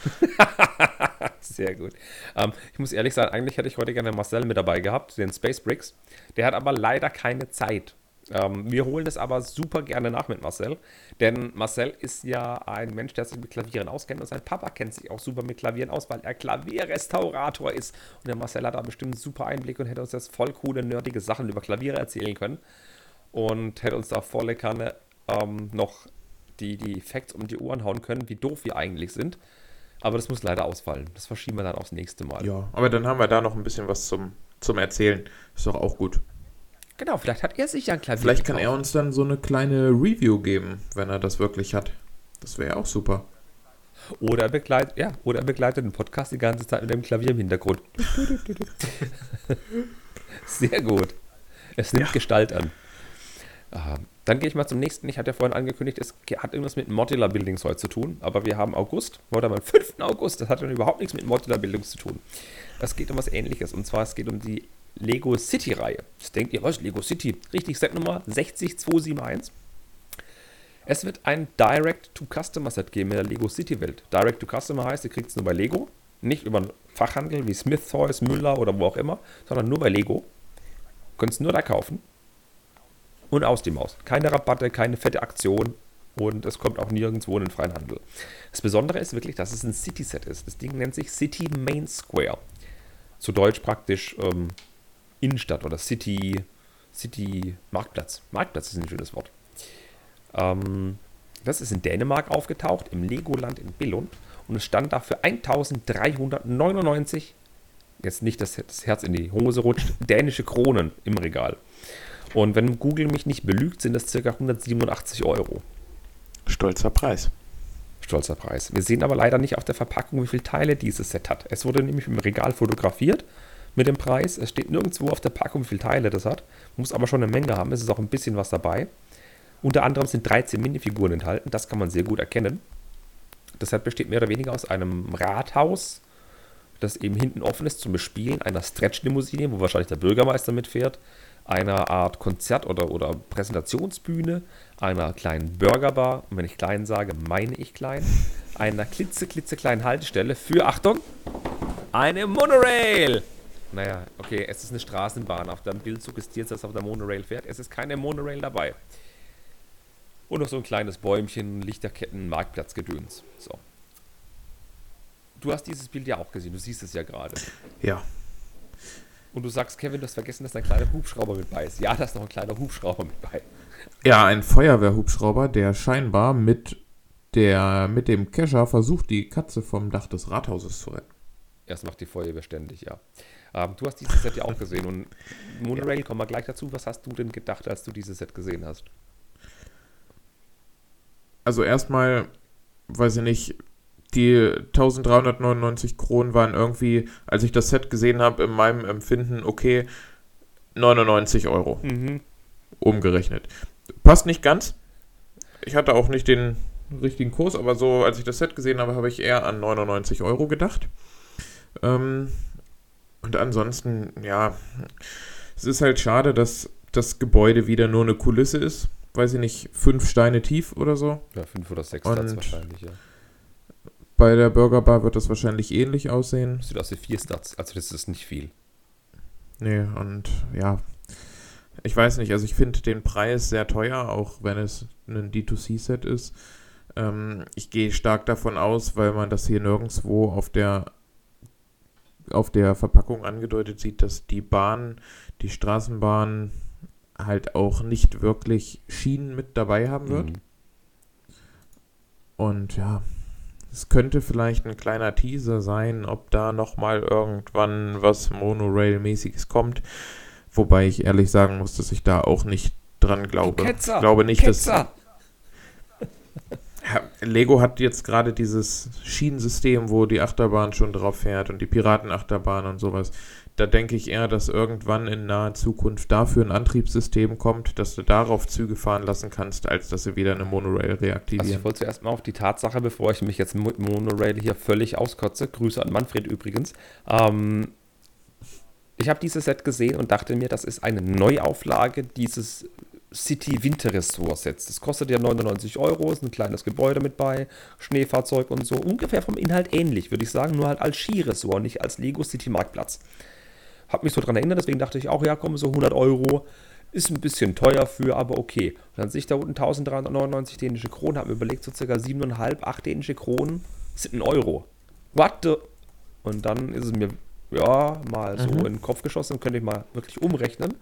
[LAUGHS] Sehr gut. Ähm, ich muss ehrlich sagen, eigentlich hätte ich heute gerne Marcel mit dabei gehabt, den Space Bricks. Der hat aber leider keine Zeit. Ähm, wir holen das aber super gerne nach mit Marcel, denn Marcel ist ja ein Mensch, der sich mit Klavieren auskennt und sein Papa kennt sich auch super mit Klavieren aus, weil er Klavierrestaurator ist. Und der Marcel hat da bestimmt einen super Einblick und hätte uns jetzt voll coole, nerdige Sachen über Klaviere erzählen können und hätte uns da volle Kanne ähm, noch die, die Facts um die Ohren hauen können, wie doof wir eigentlich sind. Aber das muss leider ausfallen. Das verschieben wir dann aufs nächste Mal. Ja, aber dann haben wir da noch ein bisschen was zum, zum Erzählen. Ist doch auch gut. Genau, vielleicht hat er sich ja ein Klavier Vielleicht kann er uns dann so eine kleine Review geben, wenn er das wirklich hat. Das wäre ja auch super. Oder er begleitet, ja, oder er begleitet den Podcast die ganze Zeit mit dem Klavier im Hintergrund. [LAUGHS] Sehr gut. Es nimmt ja. Gestalt an. Ähm, dann gehe ich mal zum nächsten. Ich hatte ja vorhin angekündigt, es hat irgendwas mit Modular Buildings heute zu tun. Aber wir haben August, heute haben wir 5. August. Das hat dann überhaupt nichts mit Modular Buildings zu tun. Es geht um was ähnliches. Und zwar, es geht um die Lego City-Reihe. Jetzt denkt ihr, was? Lego City? Richtig, Set Nummer 60271. Es wird ein Direct-to-Customer-Set geben in der Lego City-Welt. Direct-to-Customer heißt, ihr kriegt es nur bei Lego. Nicht über einen Fachhandel wie Smith Toys, Müller oder wo auch immer, sondern nur bei Lego. Könnt es nur da kaufen und aus die Maus. Keine Rabatte, keine fette Aktion und es kommt auch nirgendwo in den freien Handel. Das Besondere ist wirklich, dass es ein City-Set ist. Das Ding nennt sich City Main Square. Zu Deutsch praktisch ähm, Innenstadt oder City, City Marktplatz. Marktplatz ist ein schönes Wort. Ähm, das ist in Dänemark aufgetaucht, im Legoland in Billund. Und es stand dafür 1399, jetzt nicht, dass das Herz in die Hose rutscht, dänische Kronen im Regal. Und wenn Google mich nicht belügt, sind das ca. 187 Euro. Stolzer Preis. Stolzer Preis. Wir sehen aber leider nicht auf der Verpackung, wie viele Teile dieses Set hat. Es wurde nämlich im Regal fotografiert mit dem Preis. Es steht nirgendwo auf der Packung, wie viele Teile das hat. Muss aber schon eine Menge haben. Es ist auch ein bisschen was dabei. Unter anderem sind 13 Minifiguren enthalten. Das kann man sehr gut erkennen. Das Set besteht mehr oder weniger aus einem Rathaus, das eben hinten offen ist zum Bespielen einer Stretch-Limousine, wo wahrscheinlich der Bürgermeister mitfährt, einer Art Konzert- oder, oder Präsentationsbühne, einer kleinen Burgerbar, und wenn ich klein sage, meine ich klein, einer klitze, klitzekleinen Haltestelle für, Achtung, eine Monorail. Naja, okay, es ist eine Straßenbahn. Auf dem Bild suggestiert es, dass auf der Monorail fährt. Es ist keine Monorail dabei. Und noch so ein kleines Bäumchen, Lichterketten, Marktplatzgedöns. So. Du hast dieses Bild ja auch gesehen, du siehst es ja gerade. Ja. Und du sagst, Kevin, du hast vergessen, dass da ein kleiner Hubschrauber mit bei ist. Ja, da ist noch ein kleiner Hubschrauber mit bei. Ja, ein Feuerwehrhubschrauber, der scheinbar mit, der, mit dem Kescher versucht, die Katze vom Dach des Rathauses zu retten. Das macht die Feuerwehr ständig, ja. Ähm, du hast dieses Set ja auch gesehen und Monorail, ja. kommen wir gleich dazu. Was hast du denn gedacht, als du dieses Set gesehen hast? Also erstmal, weiß ich nicht, die 1399 Kronen waren irgendwie, als ich das Set gesehen habe, in meinem Empfinden, okay, 99 Euro. Mhm. Umgerechnet. Passt nicht ganz. Ich hatte auch nicht den richtigen Kurs, aber so, als ich das Set gesehen habe, habe ich eher an 99 Euro gedacht. Ähm, und ansonsten, ja, es ist halt schade, dass das Gebäude wieder nur eine Kulisse ist. Weiß ich nicht, fünf Steine tief oder so. Ja, fünf oder sechs Stats wahrscheinlich, ja. Bei der Burgerbar wird das wahrscheinlich ähnlich aussehen. Sieht aus wie vier Stats, also das ist nicht viel. Nee, und ja, ich weiß nicht, also ich finde den Preis sehr teuer, auch wenn es ein D2C-Set ist. Ähm, ich gehe stark davon aus, weil man das hier nirgendwo auf der auf der Verpackung angedeutet sieht, dass die Bahn, die Straßenbahn halt auch nicht wirklich Schienen mit dabei haben wird. Mhm. Und ja, es könnte vielleicht ein kleiner Teaser sein, ob da nochmal irgendwann was Monorail-mäßiges kommt. Wobei ich ehrlich sagen muss, dass ich da auch nicht dran glaube. Ketzer, ich glaube nicht, Ketzer. dass. Lego hat jetzt gerade dieses Schienensystem, wo die Achterbahn schon drauf fährt und die Piratenachterbahn und sowas. Da denke ich eher, dass irgendwann in naher Zukunft dafür ein Antriebssystem kommt, dass du darauf Züge fahren lassen kannst, als dass sie wieder eine Monorail reaktivieren. Also ich wollte zuerst mal auf die Tatsache, bevor ich mich jetzt mit Monorail hier völlig auskotze, Grüße an Manfred übrigens, ähm, ich habe dieses Set gesehen und dachte mir, das ist eine Neuauflage dieses City Winter Ressort Sets. Das kostet ja 99 Euro, ist ein kleines Gebäude mit bei, Schneefahrzeug und so. Ungefähr vom Inhalt ähnlich, würde ich sagen, nur halt als Skiressort, nicht als Lego City Marktplatz. Hab mich so dran erinnert, deswegen dachte ich auch, ja komm, so 100 Euro ist ein bisschen teuer für, aber okay. Und dann sehe ich da unten 1399 dänische Kronen, habe mir überlegt, so circa 7,5, 8 dänische Kronen sind ein Euro. What the? Und dann ist es mir, ja, mal so mhm. in den Kopf geschossen, könnte ich mal wirklich umrechnen.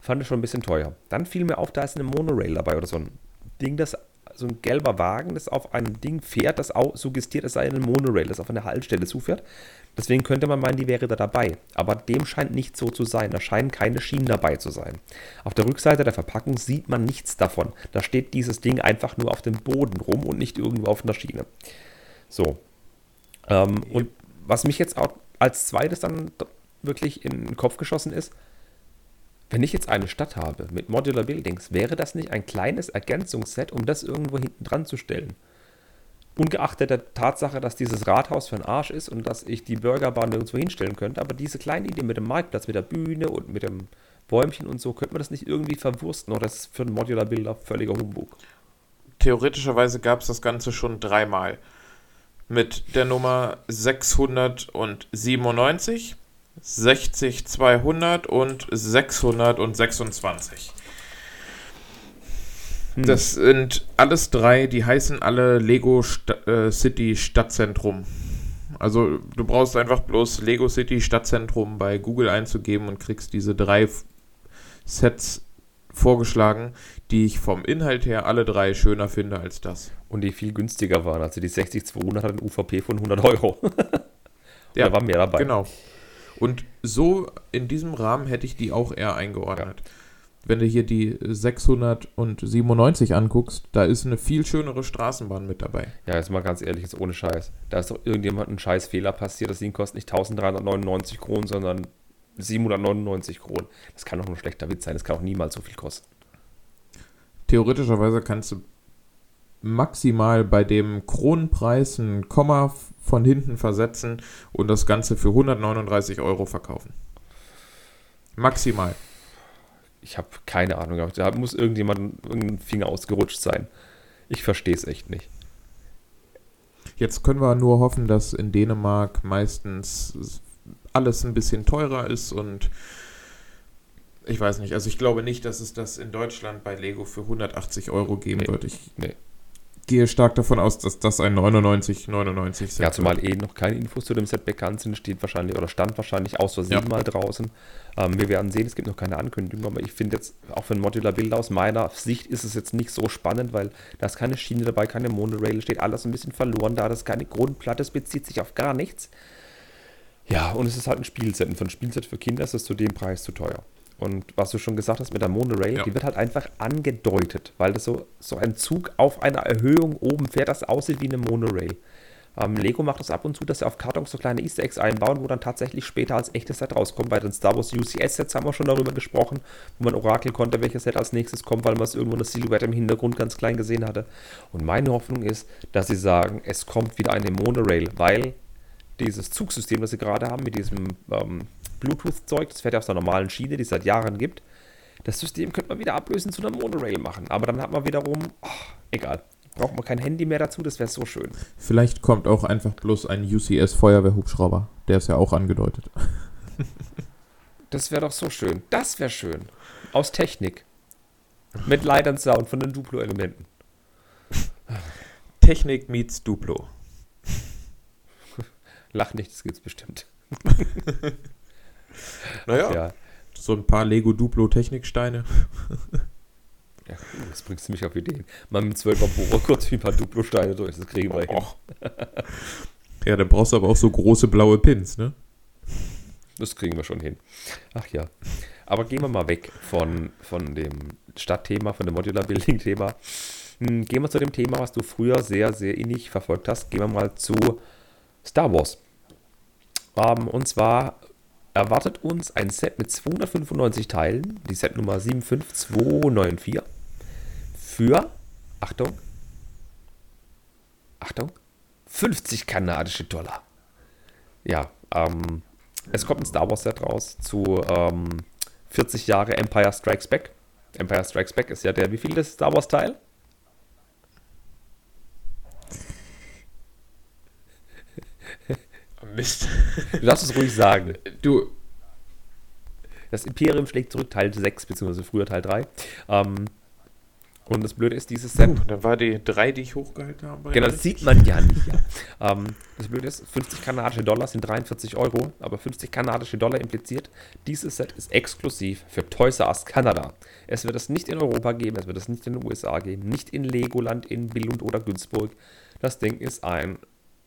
Fand ich schon ein bisschen teuer. Dann fiel mir auf, da ist eine Monorail dabei oder so ein Ding, das so ein gelber Wagen, das auf einem Ding fährt, das auch suggestiert, es sei eine Monorail, das auf eine Haltestelle zufährt. Deswegen könnte man meinen, die wäre da dabei. Aber dem scheint nicht so zu sein. Da scheinen keine Schienen dabei zu sein. Auf der Rückseite der Verpackung sieht man nichts davon. Da steht dieses Ding einfach nur auf dem Boden rum und nicht irgendwo auf einer Schiene. So. Ähm, und was mich jetzt auch als zweites dann wirklich in den Kopf geschossen ist, wenn ich jetzt eine Stadt habe mit Modular Buildings, wäre das nicht ein kleines Ergänzungsset, um das irgendwo hinten dran zu stellen? Ungeachtet der Tatsache, dass dieses Rathaus für ein Arsch ist und dass ich die Burgerbahn nirgendwo hinstellen könnte, aber diese kleine Idee mit dem Marktplatz, mit der Bühne und mit dem Bäumchen und so, könnte man das nicht irgendwie verwursten oder das ist für einen Modular Builder völliger Humbug? Theoretischerweise gab es das Ganze schon dreimal. Mit der Nummer 697, 60 200 und 626. Hm. Das sind alles drei, die heißen alle Lego St äh, City Stadtzentrum. Also du brauchst einfach bloß Lego City Stadtzentrum bei Google einzugeben und kriegst diese drei Sets vorgeschlagen, die ich vom Inhalt her alle drei schöner finde als das. Und die viel günstiger waren. Also die 60 200 hat ein UVP von 100 Euro. [LAUGHS] ja, da war mehr dabei. Genau. Und so in diesem Rahmen hätte ich die auch eher eingeordnet. Ja. Wenn du hier die 697 anguckst, da ist eine viel schönere Straßenbahn mit dabei. Ja, jetzt mal ganz ehrlich, jetzt ohne Scheiß. Da ist doch irgendjemand ein scheiß Fehler passiert. Das Ding kostet nicht 1399 Kronen, sondern 799 Kronen. Das kann doch nur ein schlechter Witz sein. Das kann auch niemals so viel kosten. Theoretischerweise kannst du maximal bei dem Kronenpreis ein Komma von hinten versetzen und das Ganze für 139 Euro verkaufen. Maximal. Ich habe keine Ahnung. Da muss irgendjemand irgendein Finger ausgerutscht sein. Ich verstehe es echt nicht. Jetzt können wir nur hoffen, dass in Dänemark meistens alles ein bisschen teurer ist und ich weiß nicht. Also ich glaube nicht, dass es das in Deutschland bei Lego für 180 Euro geben nee, wird. Ich nee. Gehe stark davon aus, dass das ein 99, 99 Set Ja, zumal eh noch keine Infos zu dem Set bekannt sind, steht wahrscheinlich oder stand wahrscheinlich aus Versehen ja. mal draußen. Ähm, wir werden sehen, es gibt noch keine Ankündigung, aber ich finde jetzt auch für ein Modular Bild aus meiner Sicht ist es jetzt nicht so spannend, weil da ist keine Schiene dabei, keine Monorail, steht alles ein bisschen verloren da, das ist keine Grundplatte, es bezieht sich auf gar nichts. Ja, und es ist halt ein Spielset. Und für ein Spielset für Kinder ist es zu dem Preis zu teuer. Und was du schon gesagt hast mit der Monorail, ja. die wird halt einfach angedeutet, weil das so, so ein Zug auf einer Erhöhung oben fährt, das aussieht wie eine Monorail. Ähm, Lego macht das ab und zu, dass sie auf Kartons so kleine Easter Eggs einbauen, wo dann tatsächlich später als echtes Set rauskommt. Bei den Star Wars UCS-Sets haben wir schon darüber gesprochen, wo man orakel konnte, welches Set als nächstes kommt, weil man es irgendwo eine Silhouette im Hintergrund ganz klein gesehen hatte. Und meine Hoffnung ist, dass sie sagen, es kommt wieder eine Monorail, weil dieses Zugsystem, das sie gerade haben, mit diesem ähm, Bluetooth-Zeug, das fährt ja auf der normalen Schiene, die es seit Jahren gibt. Das System könnte man wieder ablösen zu einer Monorail machen. Aber dann hat man wiederum, oh, egal, braucht man kein Handy mehr dazu, das wäre so schön. Vielleicht kommt auch einfach bloß ein UCS-Feuerwehrhubschrauber. Der ist ja auch angedeutet. [LAUGHS] das wäre doch so schön. Das wäre schön. Aus Technik. Mit Light and Sound von den Duplo-Elementen. Technik meets Duplo. Lach nicht, das gibt's bestimmt. [LAUGHS] naja, ja. so ein paar Lego Duplo Techniksteine. [LAUGHS] Ja, das bringst du mich auf Ideen. Mal mit 12er Bohrer kurz wie ein paar Duplo-Steine durch, das kriegen wir hin. Ja, dann brauchst du aber auch so große blaue Pins, ne? Das kriegen wir schon hin. Ach ja. Aber gehen wir mal weg von, von dem Stadtthema, von dem Modular-Building-Thema. Hm, gehen wir zu dem Thema, was du früher sehr, sehr innig verfolgt hast. Gehen wir mal zu Star Wars. Ähm, und zwar erwartet uns ein Set mit 295 Teilen, die Setnummer 75294, für, Achtung, Achtung, 50 kanadische Dollar. Ja, ähm, es kommt ein Star Wars Set raus zu ähm, 40 Jahre Empire Strikes Back. Empire Strikes Back ist ja der, wie viel ist Star Wars Teil? Mist. Du darfst es ruhig sagen. Du. Das Imperium schlägt zurück, Teil 6, beziehungsweise früher Teil 3. Ähm, und das Blöde ist, dieses Set. Uh, dann war die 3, die ich hochgehalten habe. Genau, das sieht man ja nicht. Ja. [LAUGHS] ähm, das Blöde ist, 50 kanadische Dollar sind 43 Euro, aber 50 kanadische Dollar impliziert, dieses Set ist exklusiv für Toys R Us Kanada. Es wird es nicht in Europa geben, es wird es nicht in den USA geben, nicht in Legoland, in Billund oder Günzburg. Das Ding ist ein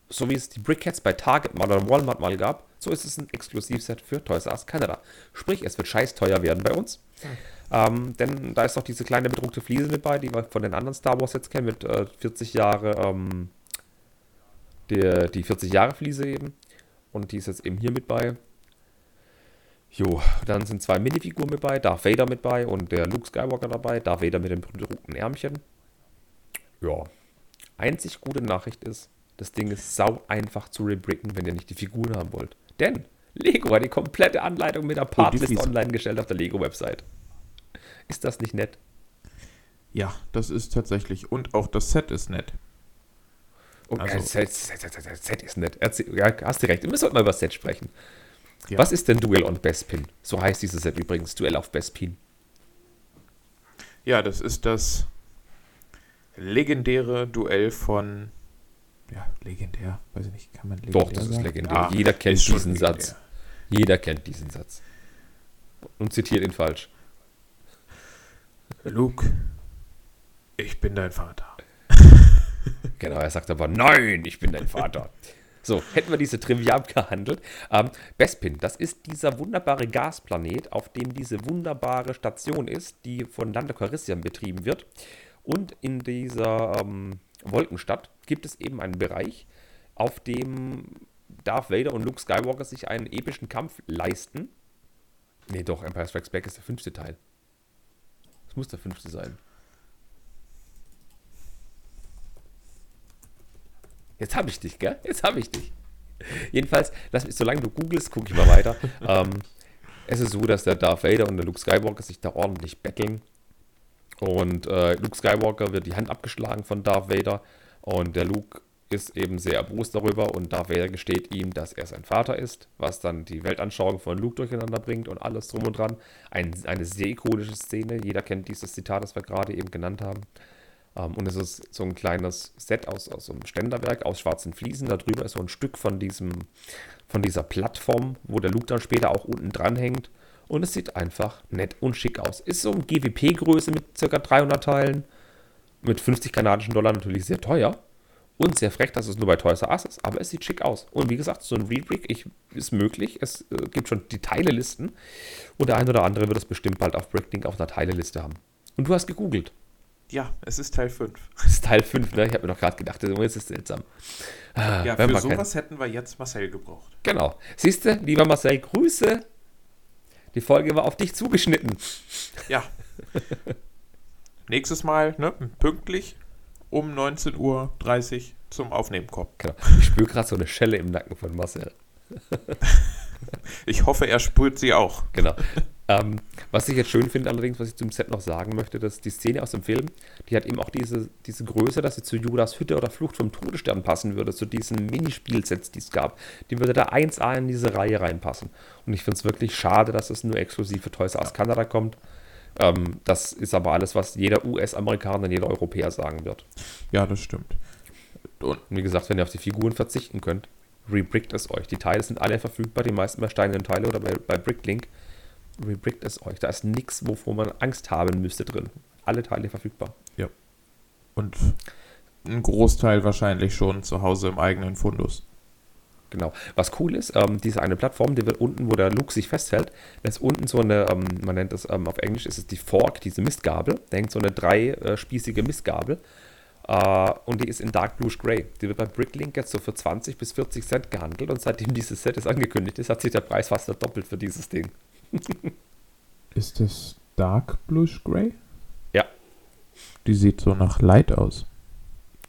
so wie es die Brickheads bei Target mal oder Walmart mal gab, so ist es ein Exklusivset für Toys R Us Canada. Sprich, es wird scheiß teuer werden bei uns. Hm. Ähm, denn da ist noch diese kleine bedruckte Fliese mit bei, die wir von den anderen Star Wars Sets kennen, mit äh, 40 Jahre, ähm, die, die 40 Jahre Fliese eben. Und die ist jetzt eben hier mit bei. Jo, dann sind zwei Minifiguren mit bei, Darth Vader mit bei und der Luke Skywalker dabei, Darth Vader mit dem bedruckten Ärmchen. Ja, einzig gute Nachricht ist, das Ding ist sau einfach zu rebricken, wenn ihr nicht die Figuren haben wollt. Denn Lego hat die komplette Anleitung mit der Partlist online gestellt auf der Lego-Website. Ist das nicht nett? Ja, das ist tatsächlich. Und auch das Set ist nett. Okay, also, Set, Set, Set, Set, ist nett. Erzähl, ja, hast du recht. Wir sollten mal über das Set sprechen. Ja. Was ist denn Duel on Bespin? So heißt dieses Set übrigens. Duell auf Bespin. Ja, das ist das legendäre Duell von ja, legendär. Weiß ich nicht, kann man legendär Doch, das sagen? ist legendär. Ja, Jeder kennt diesen Satz. Jeder kennt diesen Satz. Und zitiert ihn falsch. Luke, ich bin dein Vater. [LAUGHS] genau, er sagt aber, nein, ich bin dein Vater. So, hätten wir diese Trivia abgehandelt. Ähm, Bespin, das ist dieser wunderbare Gasplanet, auf dem diese wunderbare Station ist, die von Lando Calrissian betrieben wird. Und in dieser ähm, Wolkenstadt gibt es eben einen Bereich, auf dem Darth Vader und Luke Skywalker sich einen epischen Kampf leisten. Nee, doch, Empire Strikes Back ist der fünfte Teil. Das muss der fünfte sein. Jetzt habe ich dich, gell? Jetzt habe ich dich. Jedenfalls, lass mich, solange du googelst, gucke ich mal weiter. [LAUGHS] ähm, es ist so, dass der Darth Vader und der Luke Skywalker sich da ordentlich betteln. Und äh, Luke Skywalker wird die Hand abgeschlagen von Darth Vader. Und der Luke ist eben sehr erbost darüber und Darth Vader gesteht ihm, dass er sein Vater ist, was dann die Weltanschauung von Luke durcheinander bringt und alles drum und dran. Ein, eine sehr ikonische Szene. Jeder kennt dieses Zitat, das wir gerade eben genannt haben. Ähm, und es ist so ein kleines Set aus, aus so einem Ständerwerk aus schwarzen Fliesen. Darüber ist so ein Stück von, diesem, von dieser Plattform, wo der Luke dann später auch unten dran hängt. Und es sieht einfach nett und schick aus. Ist so ein GWP-Größe mit ca. 300 Teilen. Mit 50 kanadischen Dollar natürlich sehr teuer. Und sehr frech, dass es nur bei Toys R Us ist. Aber es sieht schick aus. Und wie gesagt, so ein Rebrick ist möglich. Es äh, gibt schon die Teilelisten. Und der ein oder andere wird es bestimmt bald auf Bricklink auf einer Teileliste haben. Und du hast gegoogelt. Ja, es ist Teil 5. [LAUGHS] Es ist Teil 5, ne? Ich habe mir noch gerade gedacht, das ist seltsam. Ah, ja, für sowas kann. hätten wir jetzt Marcel gebraucht. Genau. Siehst du, lieber Marcel, Grüße. Die Folge war auf dich zugeschnitten. Ja. Nächstes Mal, ne, pünktlich um 19.30 Uhr zum Aufnehmen kommen. Genau. Ich spüre gerade so eine Schelle im Nacken von Marcel. [LAUGHS] ich hoffe, er spürt sie auch. Genau. Ähm, was ich jetzt schön finde, allerdings, was ich zum Set noch sagen möchte, dass die Szene aus dem Film, die hat eben auch diese, diese Größe, dass sie zu Judas Hütte oder Flucht vom Todesstern passen würde, zu diesen Minispielsets, die es gab. Die würde da 1A in diese Reihe reinpassen. Und ich finde es wirklich schade, dass es nur exklusiv für Toys aus Kanada kommt. Ähm, das ist aber alles, was jeder US-Amerikaner und jeder Europäer sagen wird. Ja, das stimmt. Und wie gesagt, wenn ihr auf die Figuren verzichten könnt, rebrickt es euch. Die Teile sind alle verfügbar, die meisten bei Steinen Teile oder bei, bei Bricklink rebrickt es euch. Da ist nichts, wovor man Angst haben müsste drin. Alle Teile verfügbar. Ja. Und ein Großteil wahrscheinlich schon zu Hause im eigenen Fundus. Genau. Was cool ist, ähm, diese eine Plattform, die wird unten, wo der Luke sich festhält, da ist unten so eine, ähm, man nennt es ähm, auf Englisch, ist es die Fork, diese Mistgabel. Da hängt so eine dreispießige Mistgabel. Uh, und die ist in Dark Bluish Grey. Die wird bei Bricklink jetzt so für 20 bis 40 Cent gehandelt und seitdem [LAUGHS] dieses Set ist angekündigt ist, hat sich der Preis fast verdoppelt für dieses Ding. [LAUGHS] ist das Dark Bluish Grey? Ja. Die sieht so nach Light aus.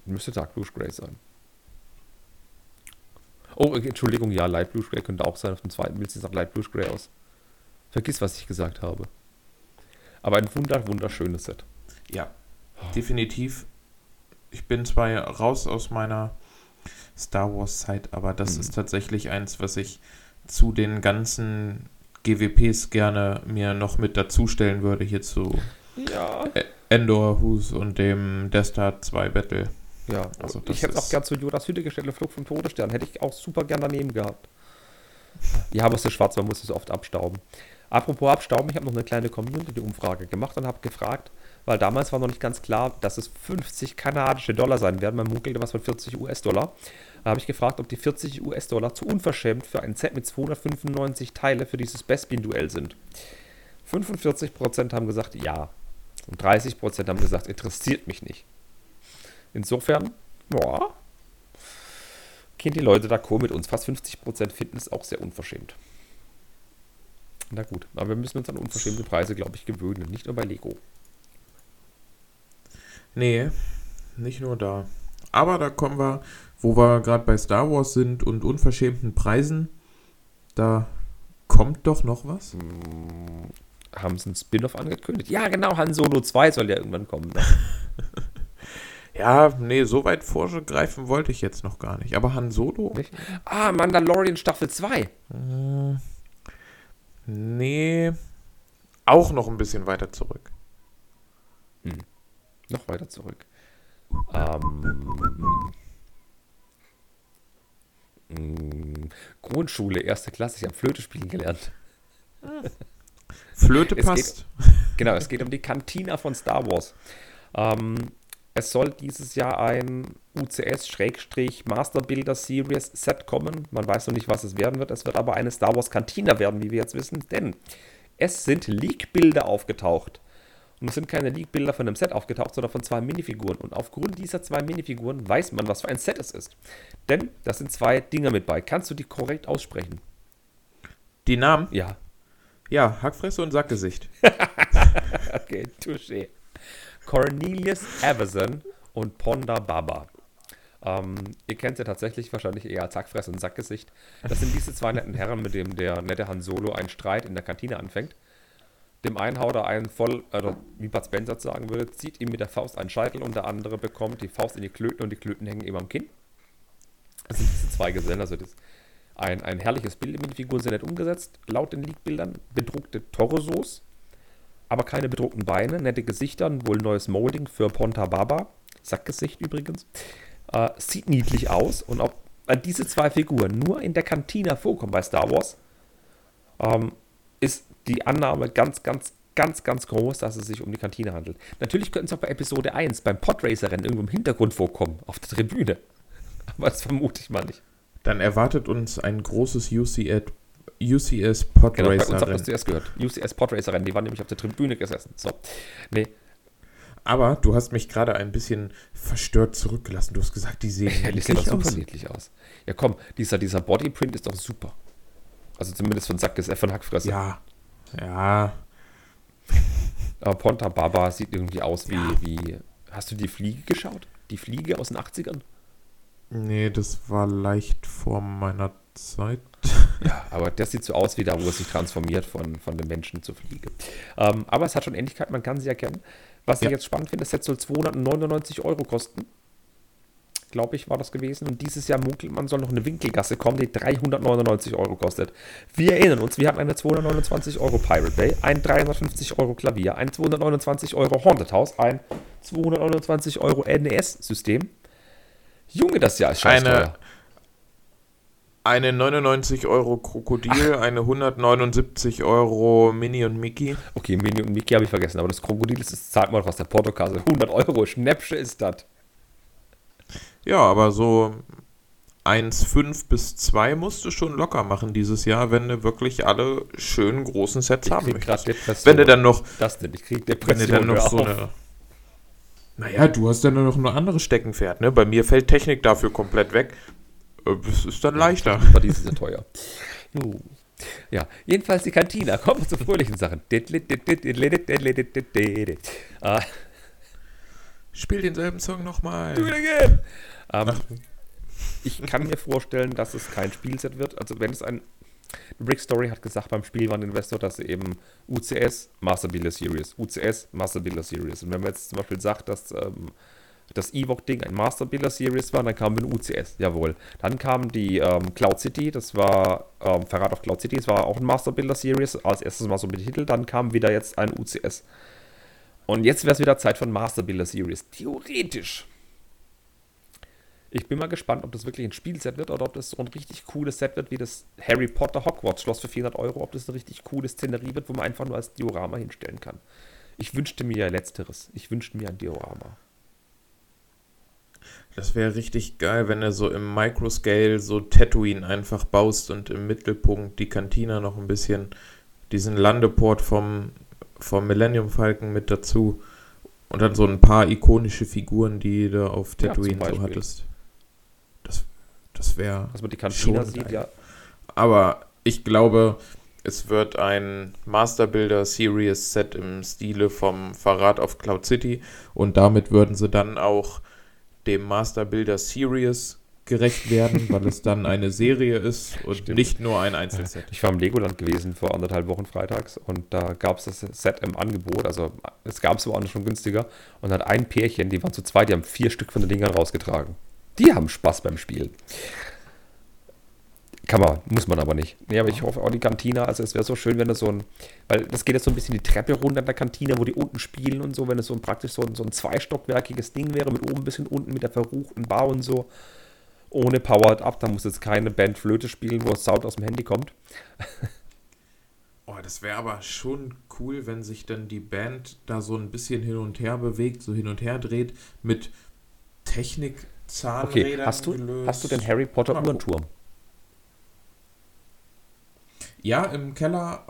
Müsste Dark Bluish Grey sein. Oh, Entschuldigung, ja, Light Bluish Grey könnte auch sein. Auf dem zweiten Bild sieht es nach Light Bluish Grey aus. Vergiss, was ich gesagt habe. Aber ein wunder, wunderschönes Set. Ja, definitiv. Ich bin zwar raus aus meiner Star Wars Zeit, aber das mhm. ist tatsächlich eins, was ich zu den ganzen GWPs gerne mir noch mit dazustellen würde, hier zu ja. Endor, Hus und dem Death Star 2 Battle. Ja, also ich hätte auch gern zu Jodas Hütte gestellt, Flug vom Todesstern. Hätte ich auch super gern daneben gehabt. Ja, aber es ist schwarz, man muss es oft abstauben. Apropos abstauben, ich habe noch eine kleine Community-Umfrage gemacht und habe gefragt, weil damals war noch nicht ganz klar, dass es 50 kanadische Dollar sein werden. Man munkelte was von 40 US-Dollar. Da habe ich gefragt, ob die 40 US-Dollar zu unverschämt für ein Set mit 295 Teile für dieses Bespin-Duell sind. 45% haben gesagt ja. Und 30% haben gesagt, interessiert mich nicht. Insofern, boah, gehen die Leute da cool mit uns. Fast 50% finden es auch sehr unverschämt. Na gut, aber wir müssen uns an unverschämte Preise, glaube ich, gewöhnen. Nicht nur bei Lego. Nee, nicht nur da. Aber da kommen wir, wo wir gerade bei Star Wars sind und unverschämten Preisen. Da kommt doch noch was. Hm, haben sie einen Spin-off angekündigt? Ja, genau, Han Solo 2 soll ja irgendwann kommen. Ne? [LAUGHS] ja, nee, so weit vorgreifen wollte ich jetzt noch gar nicht. Aber Han Solo? Nicht? Ah, Mandalorian Staffel 2. Hm, nee, auch noch ein bisschen weiter zurück. Hm. Noch weiter zurück. Ähm, hm, Grundschule, erste Klasse, ich habe Flöte spielen gelernt. Flöte passt. Geht, genau, es geht um die Kantina von Star Wars. Ähm, es soll dieses Jahr ein UCS-Master Builder Series Set kommen. Man weiß noch nicht, was es werden wird. Es wird aber eine Star Wars Kantina werden, wie wir jetzt wissen, denn es sind Leak-Bilder aufgetaucht. Und es sind keine Leak-Bilder von einem Set aufgetaucht, sondern von zwei Minifiguren. Und aufgrund dieser zwei Minifiguren weiß man, was für ein Set es ist. Denn da sind zwei Dinger mit bei. Kannst du die korrekt aussprechen? Die Namen? Ja. Ja, Hackfresse und Sackgesicht. [LAUGHS] okay, touché. Cornelius Everson und Ponda Baba. Ähm, ihr kennt ja tatsächlich wahrscheinlich eher als Sackfresse und Sackgesicht. Das sind diese zwei netten Herren, mit dem der nette Han Solo einen Streit in der Kantine anfängt. Dem einen haut er einen voll, oder wie Bud Spencer sagen würde, zieht ihm mit der Faust einen Scheitel und der andere bekommt die Faust in die Klöten und die Klöten hängen ihm am Kinn. Das sind diese zwei Gesellen, also das, ein, ein herrliches Bild, die Figuren sind nett umgesetzt, laut den Leak-Bildern, bedruckte Torsos, aber keine bedruckten Beine, nette Gesichter, wohl neues Molding für Ponta Baba, Sackgesicht übrigens. Äh, sieht niedlich aus und ob diese zwei Figuren nur in der Kantina vorkommen bei Star Wars, ähm, ist die Annahme ganz, ganz, ganz, ganz groß, dass es sich um die Kantine handelt. Natürlich könnten sie auch bei Episode 1 beim Podracer-Rennen irgendwo im Hintergrund vorkommen, auf der Tribüne. Aber das vermute ich mal nicht. Dann erwartet uns ein großes UCS, UCS Podracer. Genau, bei uns habt ihr erst gehört. UCS Podracer Rennen, die waren nämlich auf der Tribüne gesessen. So. Nee, aber du hast mich gerade ein bisschen verstört zurückgelassen. Du hast gesagt, die sehen [LAUGHS] ja, die sehen doch super niedlich aus. Ja, komm, dieser, dieser Bodyprint ist doch super. Also zumindest von Sack ist von Hackfresse. Ja. Ja. Aber Ponta Baba sieht irgendwie aus wie, ja. wie. Hast du die Fliege geschaut? Die Fliege aus den 80ern? Nee, das war leicht vor meiner Zeit. Ja, aber das sieht so aus wie da, wo es sich transformiert von, von dem Menschen zur Fliege. Ähm, aber es hat schon Ähnlichkeit, man kann sie erkennen. Was ja. ich jetzt spannend finde, das Set soll 299 Euro kosten. Glaube ich, war das gewesen. Und dieses Jahr munkelt man, soll noch eine Winkelgasse kommen, die 399 Euro kostet. Wir erinnern uns, wir hatten eine 229 Euro Pirate Bay, ein 350 Euro Klavier, ein 229 Euro Haunted House, ein 229 Euro NES-System. Junge, das Jahr ist scheiße. Eine, eine 99 Euro Krokodil, Ach. eine 179 Euro Mini und Mickey. Okay, Mini und Mickey habe ich vergessen, aber das Krokodil ist, das zahlt man doch aus der Portokasse. 100 Euro, Schnäppsche ist das. Ja, aber so 1,5 bis 2 musst du schon locker machen dieses Jahr, wenn du wirklich alle schönen großen Sets ich haben möchtest. Wenn du dann noch. Das denn? Ich krieg Depression. Wenn du dann noch so eine. Naja, du hast dann noch ein anderes Steckenpferd, ne? Bei mir fällt Technik dafür komplett weg. Es ist dann leichter. Aber die sind teuer. Ja, jedenfalls die Kantina. Kommen wir zu fröhlichen Sachen. Ah. Spiel denselben Song nochmal. Do it again. Um, ich kann mir vorstellen, dass es kein Spielset wird. Also wenn es ein Brick Story hat gesagt beim Spiel war Investor, dass sie eben UCS Master Builder Series, UCS Master Builder Series. Und wenn man jetzt zum Beispiel sagt, dass ähm, das Evoque-Ding ein Master Builder Series war, dann kam ein UCS, jawohl. Dann kam die ähm, Cloud City, das war ähm, Verrat auf Cloud City, das war auch ein Master Builder Series, als erstes mal so betitelt, dann kam wieder jetzt ein UCS. Und jetzt wäre es wieder Zeit ein Master Builder Series. Theoretisch. Ich bin mal gespannt, ob das wirklich ein Spielset wird oder ob das so ein richtig cooles Set wird wie das Harry Potter Hogwarts Schloss für 400 Euro, ob das eine richtig coole Szenerie wird, wo man einfach nur als Diorama hinstellen kann. Ich wünschte mir ja Letzteres. Ich wünschte mir ein Diorama. Das wäre richtig geil, wenn du so im Microscale so Tatooine einfach baust und im Mittelpunkt die Kantina noch ein bisschen diesen Landeport vom, vom Millennium Falcon mit dazu. Und dann so ein paar ikonische Figuren, die du auf Tatooine ja, so hattest. Das, das wäre. Dass man die Kantina sieht, geil. ja. Aber ich glaube, es wird ein Master Builder Series Set im Stile vom Verrat auf Cloud City und damit würden sie dann auch dem Master Builder Series gerecht werden, weil es dann eine Serie ist und Stimmt. nicht nur ein Einzelset. Ich war im Legoland gewesen vor anderthalb Wochen freitags und da gab es das Set im Angebot. Also es gab es woanders schon günstiger und hat ein Pärchen, die waren zu zweit, die haben vier Stück von den Dingern rausgetragen. Die haben Spaß beim Spielen. Kann man, muss man aber nicht. Nee, aber ich hoffe auch die Kantine, also es wäre so schön, wenn das so ein, weil das geht jetzt so ein bisschen die Treppe runter in der Kantine, wo die unten spielen und so, wenn es so ein praktisch so ein, so ein zweistockwerkiges Ding wäre, mit oben ein bisschen unten mit der verruchten Bar und so, ohne Powered Up, da muss jetzt keine Band Flöte spielen, wo Sound aus dem Handy kommt. oh, das wäre aber schon cool, wenn sich dann die Band da so ein bisschen hin und her bewegt, so hin und her dreht, mit Technik, Zahnrädern okay, hast du, gelöst. hast du den Harry Potter Uhrenturm? Ja, im Keller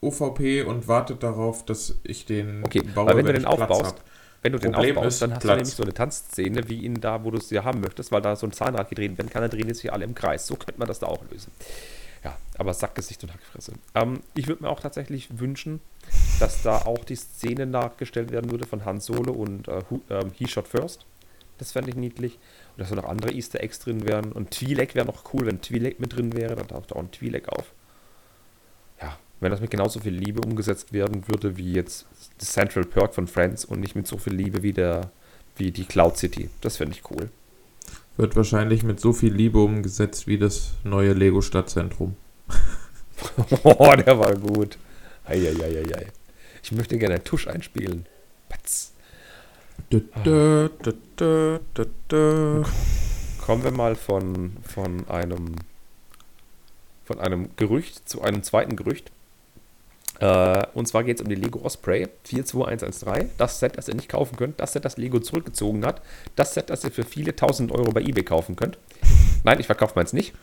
OVP und wartet darauf, dass ich den okay, baue, weil wenn, wenn du den aufbaust, wenn du Problem den aufbaust, dann hast Platz. du nämlich so eine Tanzszene wie ihn da, wo du es ja haben möchtest, weil da so ein Zahnrad gedreht werden kann, dann drehen sich alle im Kreis. So könnte man das da auch lösen. Ja, aber Sackgesicht und Hackfresse. Ähm, ich würde mir auch tatsächlich wünschen, dass da auch die Szene nachgestellt werden würde von Han Solo und äh, ähm, He Shot First. Das fände ich niedlich. dass da noch andere Easter Eggs drin wären. Und Twi'lek wäre noch cool, wenn Twi'lek mit drin wäre. Dann taucht auch ein Twi'lek auf. Ja, wenn das mit genauso viel Liebe umgesetzt werden würde wie jetzt Central Perk von Friends und nicht mit so viel Liebe wie, der, wie die Cloud City. Das fände ich cool. Wird wahrscheinlich mit so viel Liebe umgesetzt wie das neue Lego Stadtzentrum. [LAUGHS] oh, der war gut. Eieieiei. Ich möchte gerne Tusch einspielen. Patz. Da, da, da, Kommen wir mal von, von einem von einem Gerücht zu einem zweiten Gerücht. Äh, und zwar geht es um die Lego Osprey 42113. Das Set, das ihr nicht kaufen könnt. Das Set, das Lego zurückgezogen hat. Das Set, das ihr für viele tausend Euro bei eBay kaufen könnt. Nein, ich verkaufe meins nicht.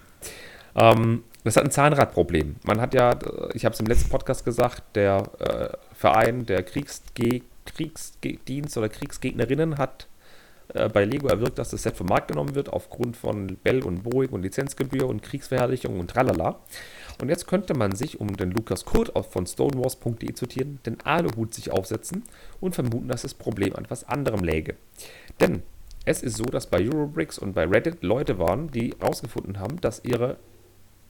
Ähm, das hat ein Zahnradproblem. Man hat ja, ich habe es im letzten Podcast gesagt, der äh, Verein der Kriegsge Kriegsdienst oder Kriegsgegnerinnen hat äh, bei Lego erwirkt, dass das Set vom Markt genommen wird aufgrund von Bell und Boeing und Lizenzgebühr und Kriegsverherrlichung und tralala. Und jetzt könnte man sich, um den Lukas Kurt von stonewars.de zu zitieren, den Aluhut sich aufsetzen und vermuten, dass das Problem an etwas anderem läge. Denn es ist so, dass bei Eurobricks und bei Reddit Leute waren, die herausgefunden haben, dass ihre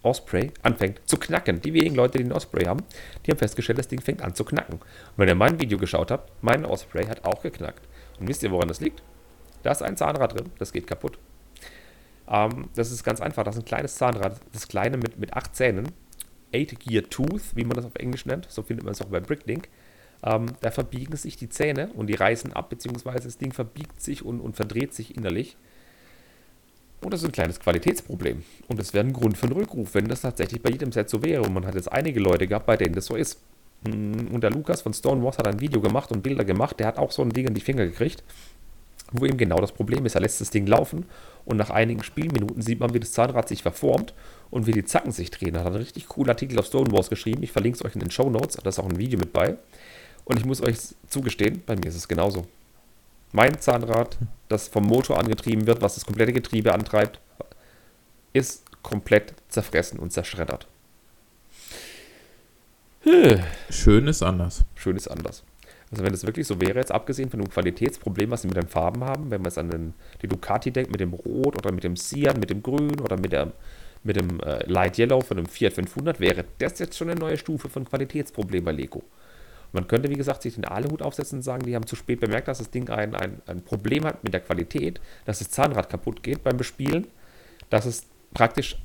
Osprey anfängt zu knacken. Die wenigen Leute, die einen Osprey haben, die haben festgestellt, das Ding fängt an zu knacken. Und wenn ihr mein Video geschaut habt, mein Osprey hat auch geknackt. Und wisst ihr, woran das liegt? Da ist ein Zahnrad drin, das geht kaputt. Ähm, das ist ganz einfach, das ist ein kleines Zahnrad, das kleine mit, mit acht Zähnen, 8-Gear Tooth, wie man das auf Englisch nennt, so findet man es auch bei Bricklink. Ähm, da verbiegen sich die Zähne und die reißen ab, beziehungsweise das Ding verbiegt sich und, und verdreht sich innerlich. Und das ist ein kleines Qualitätsproblem. Und das wäre ein Grund für einen Rückruf, wenn das tatsächlich bei jedem Set so wäre. Und man hat jetzt einige Leute gehabt, bei denen das so ist. Hm, und der Lukas von Stonewalls hat ein Video gemacht und Bilder gemacht. Der hat auch so ein Ding in die Finger gekriegt, wo eben genau das Problem ist. Er lässt das Ding laufen und nach einigen Spielminuten sieht man, wie das Zahnrad sich verformt und wie die Zacken sich drehen. Er hat einen richtig coolen Artikel auf Stonewalls geschrieben. Ich verlinke es euch in den Show Notes. Da ist auch ein Video mit bei. Und ich muss euch zugestehen, bei mir ist es genauso. Mein Zahnrad, das vom Motor angetrieben wird, was das komplette Getriebe antreibt, ist komplett zerfressen und zerschreddert. Schön ist anders. Schön ist anders. Also wenn es wirklich so wäre, jetzt abgesehen von dem Qualitätsproblem, was sie mit den Farben haben, wenn man es an den, die Ducati denkt, mit dem Rot oder mit dem Cyan, mit dem Grün oder mit, der, mit dem äh, Light Yellow von dem Fiat 500, wäre das jetzt schon eine neue Stufe von Qualitätsproblem bei Lego. Man könnte, wie gesagt, sich den Aluhut aufsetzen und sagen, die haben zu spät bemerkt, dass das Ding ein, ein, ein Problem hat mit der Qualität, dass das Zahnrad kaputt geht beim Bespielen, dass es praktisch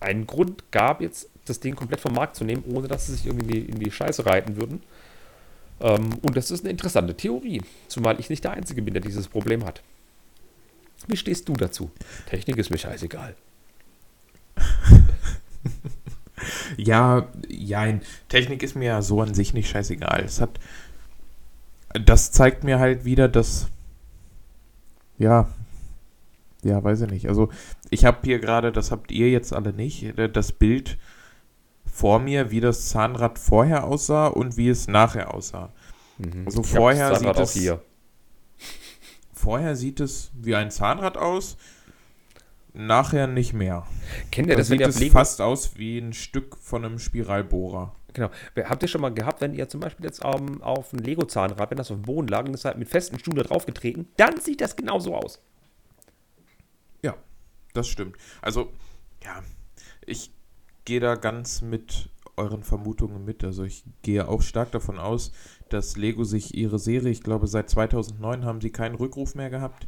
einen Grund gab, jetzt das Ding komplett vom Markt zu nehmen, ohne dass sie sich irgendwie in die, in die Scheiße reiten würden. Ähm, und das ist eine interessante Theorie, zumal ich nicht der Einzige bin, der dieses Problem hat. Wie stehst du dazu? Technik ist mir scheißegal. [LAUGHS] Ja, ja, Technik ist mir ja so an sich nicht scheißegal. Es hat. Das zeigt mir halt wieder, dass. Ja. Ja, weiß ich nicht. Also, ich habe hier gerade, das habt ihr jetzt alle nicht, äh, das Bild vor mir, wie das Zahnrad vorher aussah und wie es nachher aussah. Mhm. Also, vorher sieht es. Hier. Vorher sieht es wie ein Zahnrad aus nachher nicht mehr. Kennt ihr das, sieht es fast aus wie ein Stück von einem Spiralbohrer. Genau. Habt ihr schon mal gehabt, wenn ihr zum Beispiel jetzt um, auf ein Lego-Zahnrad, wenn das auf dem Boden lag und es halt mit festen Stuhl da drauf getreten, dann sieht das genauso aus. Ja, das stimmt. Also, ja, ich gehe da ganz mit euren Vermutungen mit. Also ich gehe auch stark davon aus, dass Lego sich ihre Serie, ich glaube seit 2009 haben sie keinen Rückruf mehr gehabt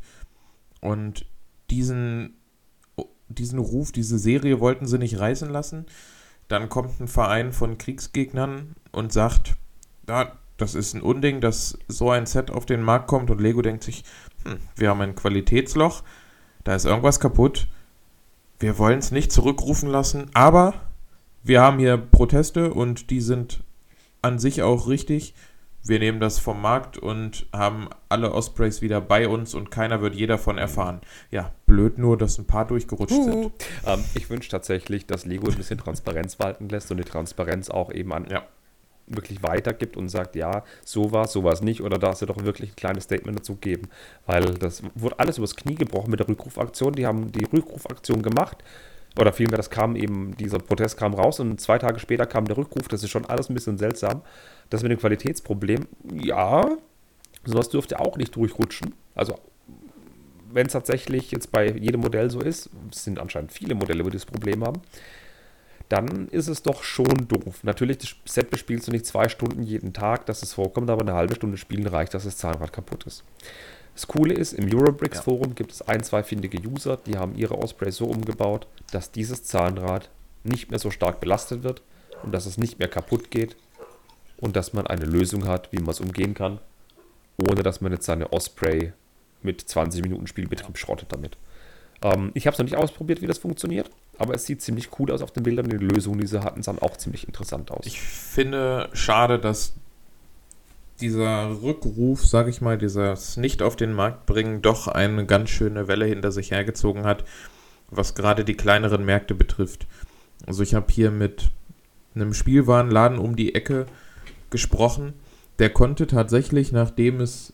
und diesen diesen Ruf, diese Serie wollten sie nicht reißen lassen. Dann kommt ein Verein von Kriegsgegnern und sagt, ja, das ist ein Unding, dass so ein Set auf den Markt kommt und Lego denkt sich, hm, wir haben ein Qualitätsloch, da ist irgendwas kaputt, wir wollen es nicht zurückrufen lassen, aber wir haben hier Proteste und die sind an sich auch richtig wir nehmen das vom Markt und haben alle Ospreys wieder bei uns und keiner wird je davon erfahren. Ja, blöd nur, dass ein paar durchgerutscht uh. sind. Ähm, ich wünsche tatsächlich, dass Lego ein bisschen Transparenz walten lässt und die Transparenz auch eben an ja. wirklich weitergibt und sagt, ja, so war so war es nicht oder da sie doch wirklich ein kleines Statement dazu geben. Weil das wurde alles übers Knie gebrochen mit der Rückrufaktion. Die haben die Rückrufaktion gemacht oder vielmehr, das kam eben, dieser Protest kam raus und zwei Tage später kam der Rückruf. Das ist schon alles ein bisschen seltsam. Das mit dem Qualitätsproblem, ja, sowas dürfte auch nicht durchrutschen. Also, wenn es tatsächlich jetzt bei jedem Modell so ist, es sind anscheinend viele Modelle, die das Problem haben, dann ist es doch schon doof. Natürlich, das Set bespielst du nicht zwei Stunden jeden Tag, dass es vorkommt, aber eine halbe Stunde spielen reicht, dass das Zahnrad kaputt ist. Das Coole ist, im Eurobricks ja. Forum gibt es ein, zwei findige User, die haben ihre Osprey so umgebaut, dass dieses Zahnrad nicht mehr so stark belastet wird und dass es nicht mehr kaputt geht und dass man eine Lösung hat, wie man es umgehen kann, ohne dass man jetzt seine Osprey mit 20 Minuten Spielbetrieb schrottet damit. Ähm, ich habe es noch nicht ausprobiert, wie das funktioniert, aber es sieht ziemlich cool aus auf den Bildern. Die Lösungen, die sie hatten, sahen auch ziemlich interessant aus. Ich finde schade, dass dieser Rückruf, sage ich mal, dieses nicht auf den Markt bringen, doch eine ganz schöne Welle hinter sich hergezogen hat, was gerade die kleineren Märkte betrifft. Also ich habe hier mit einem Spielwarenladen um die Ecke gesprochen. Der konnte tatsächlich, nachdem es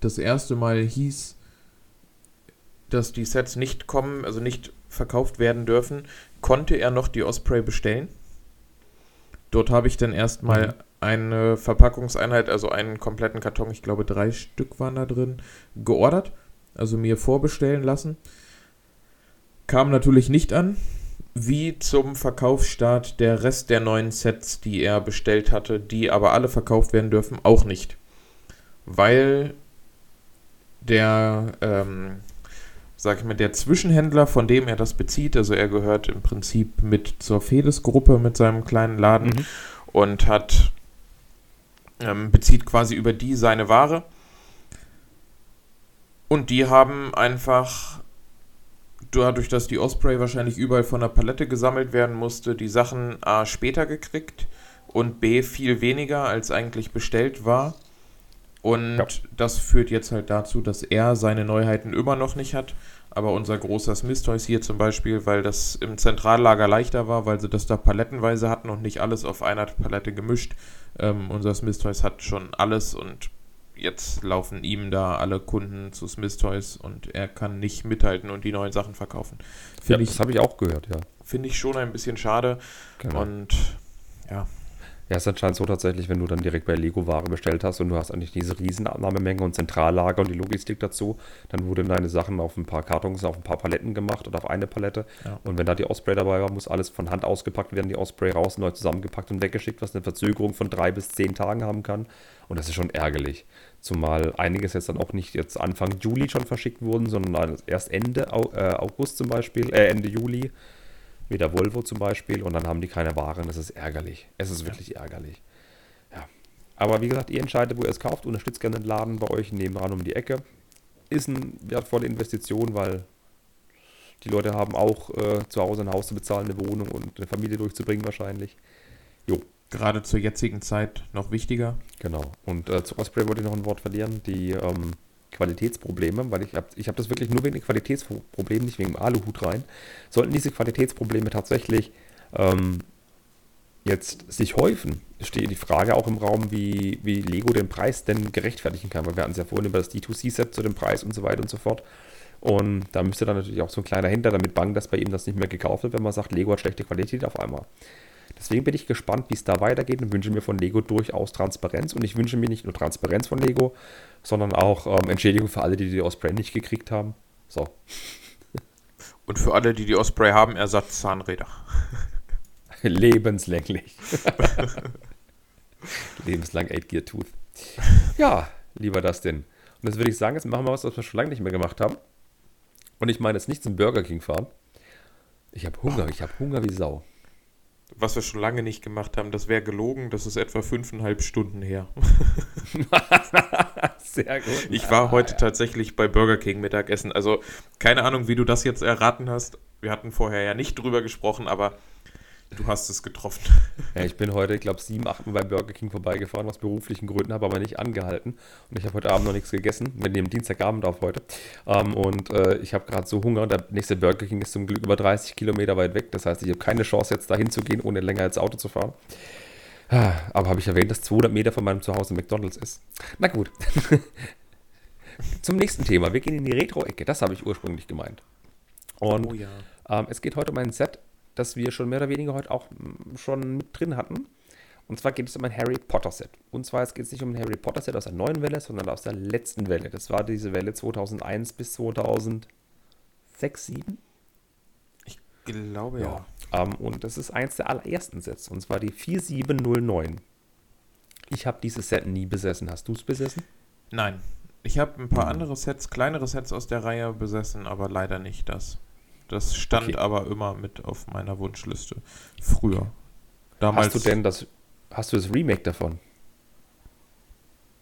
das erste Mal hieß, dass die Sets nicht kommen, also nicht verkauft werden dürfen, konnte er noch die Osprey bestellen. Dort habe ich dann erstmal mhm. Eine Verpackungseinheit, also einen kompletten Karton, ich glaube drei Stück waren da drin, geordert, also mir vorbestellen lassen. Kam natürlich nicht an, wie zum Verkaufsstart der Rest der neuen Sets, die er bestellt hatte, die aber alle verkauft werden dürfen, auch nicht. Weil der, ähm, sag ich mal, der Zwischenhändler, von dem er das bezieht, also er gehört im Prinzip mit zur Fedes-Gruppe mit seinem kleinen Laden mhm. und hat, ähm, bezieht quasi über die seine Ware. Und die haben einfach dadurch, dass die Osprey wahrscheinlich überall von der Palette gesammelt werden musste, die Sachen A später gekriegt und B viel weniger als eigentlich bestellt war. Und ja. das führt jetzt halt dazu, dass er seine Neuheiten immer noch nicht hat. Aber unser großer Smith Toys hier zum Beispiel, weil das im Zentrallager leichter war, weil sie das da palettenweise hatten und nicht alles auf einer Palette gemischt. Ähm, unser Smith Toys hat schon alles und jetzt laufen ihm da alle Kunden zu Smith Toys und er kann nicht mithalten und die neuen Sachen verkaufen. Find ja, ich, das habe ich auch gehört, ja. Finde ich schon ein bisschen schade. Genau. Und ja. Ja, es ist anscheinend so tatsächlich, wenn du dann direkt bei Lego Ware bestellt hast und du hast eigentlich diese riesen Abnahmemenge und Zentrallager und die Logistik dazu, dann wurden deine Sachen auf ein paar Kartons, auf ein paar Paletten gemacht oder auf eine Palette. Ja. Und wenn da die Osprey dabei war, muss alles von Hand ausgepackt werden, die Osprey raus, neu zusammengepackt und weggeschickt, was eine Verzögerung von drei bis zehn Tagen haben kann. Und das ist schon ärgerlich. Zumal einiges jetzt dann auch nicht jetzt Anfang Juli schon verschickt wurden, sondern erst Ende äh, August zum Beispiel, äh, Ende Juli wie der Volvo zum Beispiel, und dann haben die keine Waren. Das ist ärgerlich. Es ist wirklich ärgerlich. Ja. Aber wie gesagt, ihr entscheidet, wo ihr es kauft. Unterstützt gerne den Laden bei euch nebenan um die Ecke. Ist eine wertvolle Investition, weil die Leute haben auch äh, zu Hause ein Haus zu bezahlen, eine Wohnung und eine Familie durchzubringen wahrscheinlich. Jo. Gerade zur jetzigen Zeit noch wichtiger. Genau. Und äh, zu Osprey wollte ich noch ein Wort verlieren. Die ähm, Qualitätsprobleme, weil ich habe ich hab das wirklich nur wegen Qualitätsproblemen, nicht wegen dem Aluhut rein. Sollten diese Qualitätsprobleme tatsächlich ähm, jetzt sich häufen, steht die Frage auch im Raum, wie, wie Lego den Preis denn gerechtfertigen kann, weil wir hatten es ja vorhin über das D2C-Set zu dem Preis und so weiter und so fort. Und da müsste dann natürlich auch so ein kleiner Hinter damit bangen, dass bei ihm das nicht mehr gekauft wird, wenn man sagt, Lego hat schlechte Qualität auf einmal. Deswegen bin ich gespannt, wie es da weitergeht und wünsche mir von Lego durchaus Transparenz. Und ich wünsche mir nicht nur Transparenz von Lego, sondern auch ähm, Entschädigung für alle, die die Osprey nicht gekriegt haben. So. [LAUGHS] Und für alle, die die Osprey haben, Ersatzzahnräder. [LAUGHS] Lebenslänglich. [LAUGHS] Lebenslang 8-Gear Tooth. Ja, lieber das denn. Und jetzt würde ich sagen, jetzt machen wir was, was wir schon lange nicht mehr gemacht haben. Und ich meine jetzt nicht zum Burger King fahren. Ich habe Hunger, ich habe Hunger wie Sau was wir schon lange nicht gemacht haben, das wäre gelogen, das ist etwa fünfeinhalb Stunden her. [LAUGHS] [LAUGHS] Sehr gut. Ich war heute ja. tatsächlich bei Burger King Mittagessen. Also keine Ahnung, wie du das jetzt erraten hast. Wir hatten vorher ja nicht drüber gesprochen, aber Du hast es getroffen. Ja, ich bin heute, ich glaube, sieben, acht Mal beim Burger King vorbeigefahren, aus beruflichen Gründen, habe aber nicht angehalten. Und ich habe heute Abend noch nichts gegessen. Wir nehmen Dienstagabend auf heute. Ähm, und äh, ich habe gerade so Hunger. Der nächste Burger King ist zum Glück über 30 Kilometer weit weg. Das heißt, ich habe keine Chance, jetzt dahin zu gehen, ohne länger als Auto zu fahren. Ah, aber habe ich erwähnt, dass 200 Meter von meinem Zuhause McDonalds ist? Na gut. [LAUGHS] Zum nächsten Thema. Wir gehen in die Retro-Ecke. Das habe ich ursprünglich gemeint. Und oh ja. ähm, es geht heute um ein Set, das wir schon mehr oder weniger heute auch mm, schon mit drin hatten. Und zwar geht es um ein Harry Potter Set. Und zwar geht es nicht um ein Harry Potter Set aus der neuen Welle, sondern aus der letzten Welle. Das war diese Welle 2001 bis 2006, 2007. Ich glaube ja. ja. Ähm, und das ist eins der allerersten Sets. Und zwar die 4709. Ich habe dieses Set nie besessen. Hast du es besessen? Nein. Ich habe ein paar andere Sets, kleinere Sets aus der Reihe besessen, aber leider nicht das. Das stand okay. aber immer mit auf meiner Wunschliste. Früher. Damals hast du denn das, hast du das Remake davon?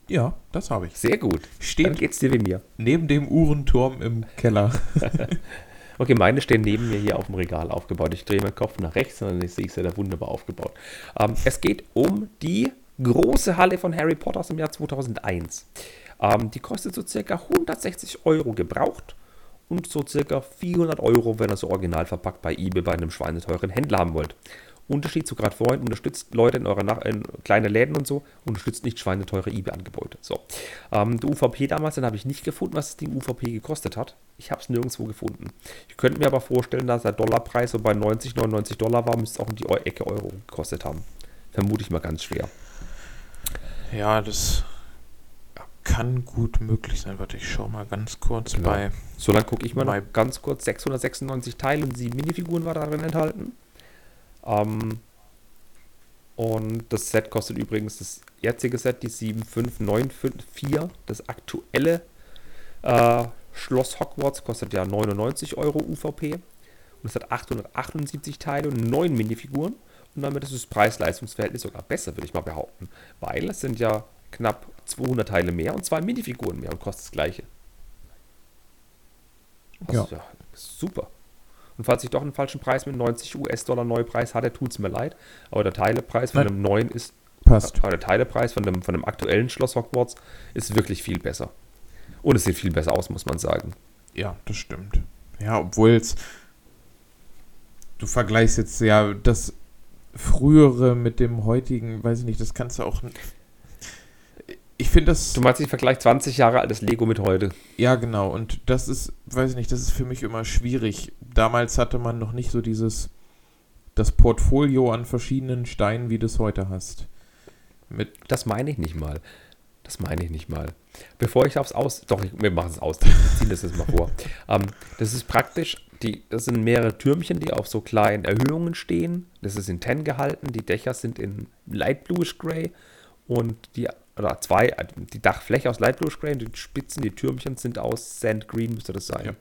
Ja, das habe ich. Sehr gut. Steht Dann geht's dir wie mir. Neben dem Uhrenturm im Keller. [LAUGHS] okay, meine stehen neben mir hier auf dem Regal aufgebaut. Ich drehe meinen Kopf nach rechts und dann sehe ich sie da wunderbar aufgebaut. Ähm, es geht um die große Halle von Harry Potter aus dem Jahr 2001. Ähm, die kostet so circa 160 Euro gebraucht und so circa 400 Euro, wenn ihr so original verpackt bei eBay bei einem schweineteuren Händler haben wollt. Unterschied zu gerade vorhin, unterstützt Leute in eure Nach in kleine Läden und so, unterstützt nicht schweineteure eBay-Angebote. So. Ähm, der UVP damals, den habe ich nicht gefunden, was das Ding UVP gekostet hat. Ich habe es nirgendwo gefunden. Ich könnte mir aber vorstellen, dass der Dollarpreis so bei 90, 99 Dollar war, müsste es auch in die Ecke Euro gekostet haben. Vermute ich mal ganz schwer. Ja, das kann gut möglich sein. Warte, ich schaue mal ganz kurz genau. bei. So lange gucke ich mal noch ganz kurz. 696 Teile und 7 Minifiguren war darin enthalten. Ähm, und das Set kostet übrigens das jetzige Set, die 75954. Das aktuelle äh, Schloss Hogwarts kostet ja 99 Euro UVP. Und es hat 878 Teile und 9 Minifiguren. Und damit ist das Preis-Leistungs-Verhältnis sogar besser, würde ich mal behaupten. Weil es sind ja knapp 200 Teile mehr und zwei Minifiguren mehr und kostet das gleiche. Also, ja. ja. Super. Und falls ich doch einen falschen Preis mit 90 US-Dollar Neupreis hatte, tut es mir leid. Aber der Teilepreis von dem neuen ist. Passt. Aber der Teilepreis von dem, von dem aktuellen Schloss Hogwarts ist wirklich viel besser. Und es sieht viel besser aus, muss man sagen. Ja, das stimmt. Ja, obwohl es. Du vergleichst jetzt ja das frühere mit dem heutigen, weiß ich nicht, das kannst du auch ich finde das. Du meinst, ich vergleiche 20 Jahre altes Lego mit heute. Ja, genau. Und das ist, weiß ich nicht, das ist für mich immer schwierig. Damals hatte man noch nicht so dieses, das Portfolio an verschiedenen Steinen, wie du es heute hast. Mit das meine ich nicht mal. Das meine ich nicht mal. Bevor ich aufs Aus. Doch, wir machen es aus. Wir ziehen das jetzt mal vor. [LAUGHS] ähm, das ist praktisch. Die, das sind mehrere Türmchen, die auf so kleinen Erhöhungen stehen. Das ist in Ten gehalten. Die Dächer sind in Light Bluish Gray. Und die oder zwei, äh, die Dachfläche aus Light Blue Gray und die Spitzen, die Türmchen sind aus Sand Green, müsste das sein. Ja.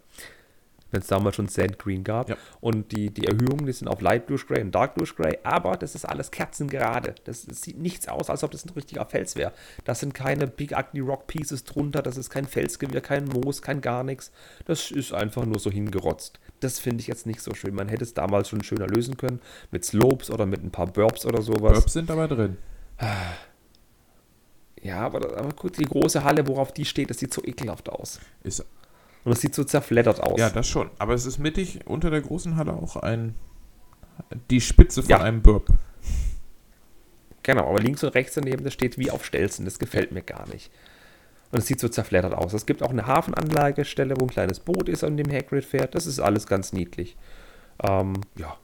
Wenn es damals schon Sand Green gab. Ja. Und die, die Erhöhungen, die sind auf Light Blue Gray und Dark Blue Gray, aber das ist alles kerzengerade. Das, das sieht nichts aus, als ob das ein richtiger Fels wäre. Das sind keine Big Ugly Rock Pieces drunter, das ist kein Felsgewirr, kein Moos, kein gar nichts. Das ist einfach nur so hingerotzt. Das finde ich jetzt nicht so schön. Man hätte es damals schon schöner lösen können. Mit Slopes oder mit ein paar Burbs oder sowas. Burbs sind aber drin. [SIGHS] Ja, aber, aber gut, die große Halle, worauf die steht, das sieht so ekelhaft aus. Ist, und es sieht so zerfleddert aus. Ja, das schon. Aber es ist mittig unter der großen Halle auch ein die Spitze von ja. einem Burp. Genau, aber links und rechts daneben, das steht wie auf Stelzen. Das gefällt mir gar nicht. Und es sieht so zerfleddert aus. Es gibt auch eine Hafenanlagestelle, wo ein kleines Boot ist, an dem Hagrid fährt. Das ist alles ganz niedlich. Ähm, ja,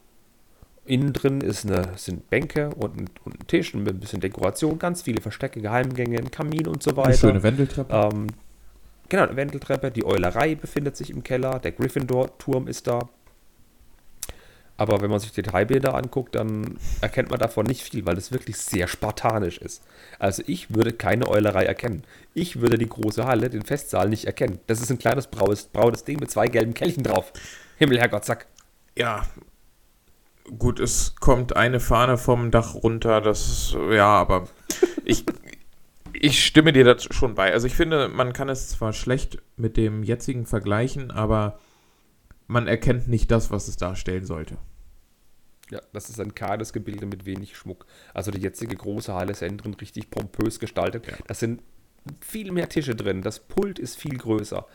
Innen drin ist eine, sind Bänke und ein, und ein Tisch mit ein bisschen Dekoration, ganz viele Verstecke, Geheimgänge, ein Kamin und so weiter. Eine schöne Wendeltreppe. Ähm, genau, eine Wendeltreppe. Die Eulerei befindet sich im Keller. Der Gryffindor-Turm ist da. Aber wenn man sich Detailbilder anguckt, dann erkennt man davon nicht viel, weil es wirklich sehr spartanisch ist. Also ich würde keine Eulerei erkennen. Ich würde die große Halle, den Festsaal nicht erkennen. Das ist ein kleines braunes, braunes Ding mit zwei gelben Kelchen drauf. Himmel, Herrgott, zack. Ja, Gut, es kommt eine Fahne vom Dach runter, das ist, ja, aber ich, ich stimme dir dazu schon bei. Also ich finde, man kann es zwar schlecht mit dem jetzigen vergleichen, aber man erkennt nicht das, was es darstellen sollte. Ja, das ist ein kahles Gebilde mit wenig Schmuck. Also die jetzige große Halle ist innen drin richtig pompös gestaltet. Ja. Das sind viel mehr Tische drin. Das Pult ist viel größer.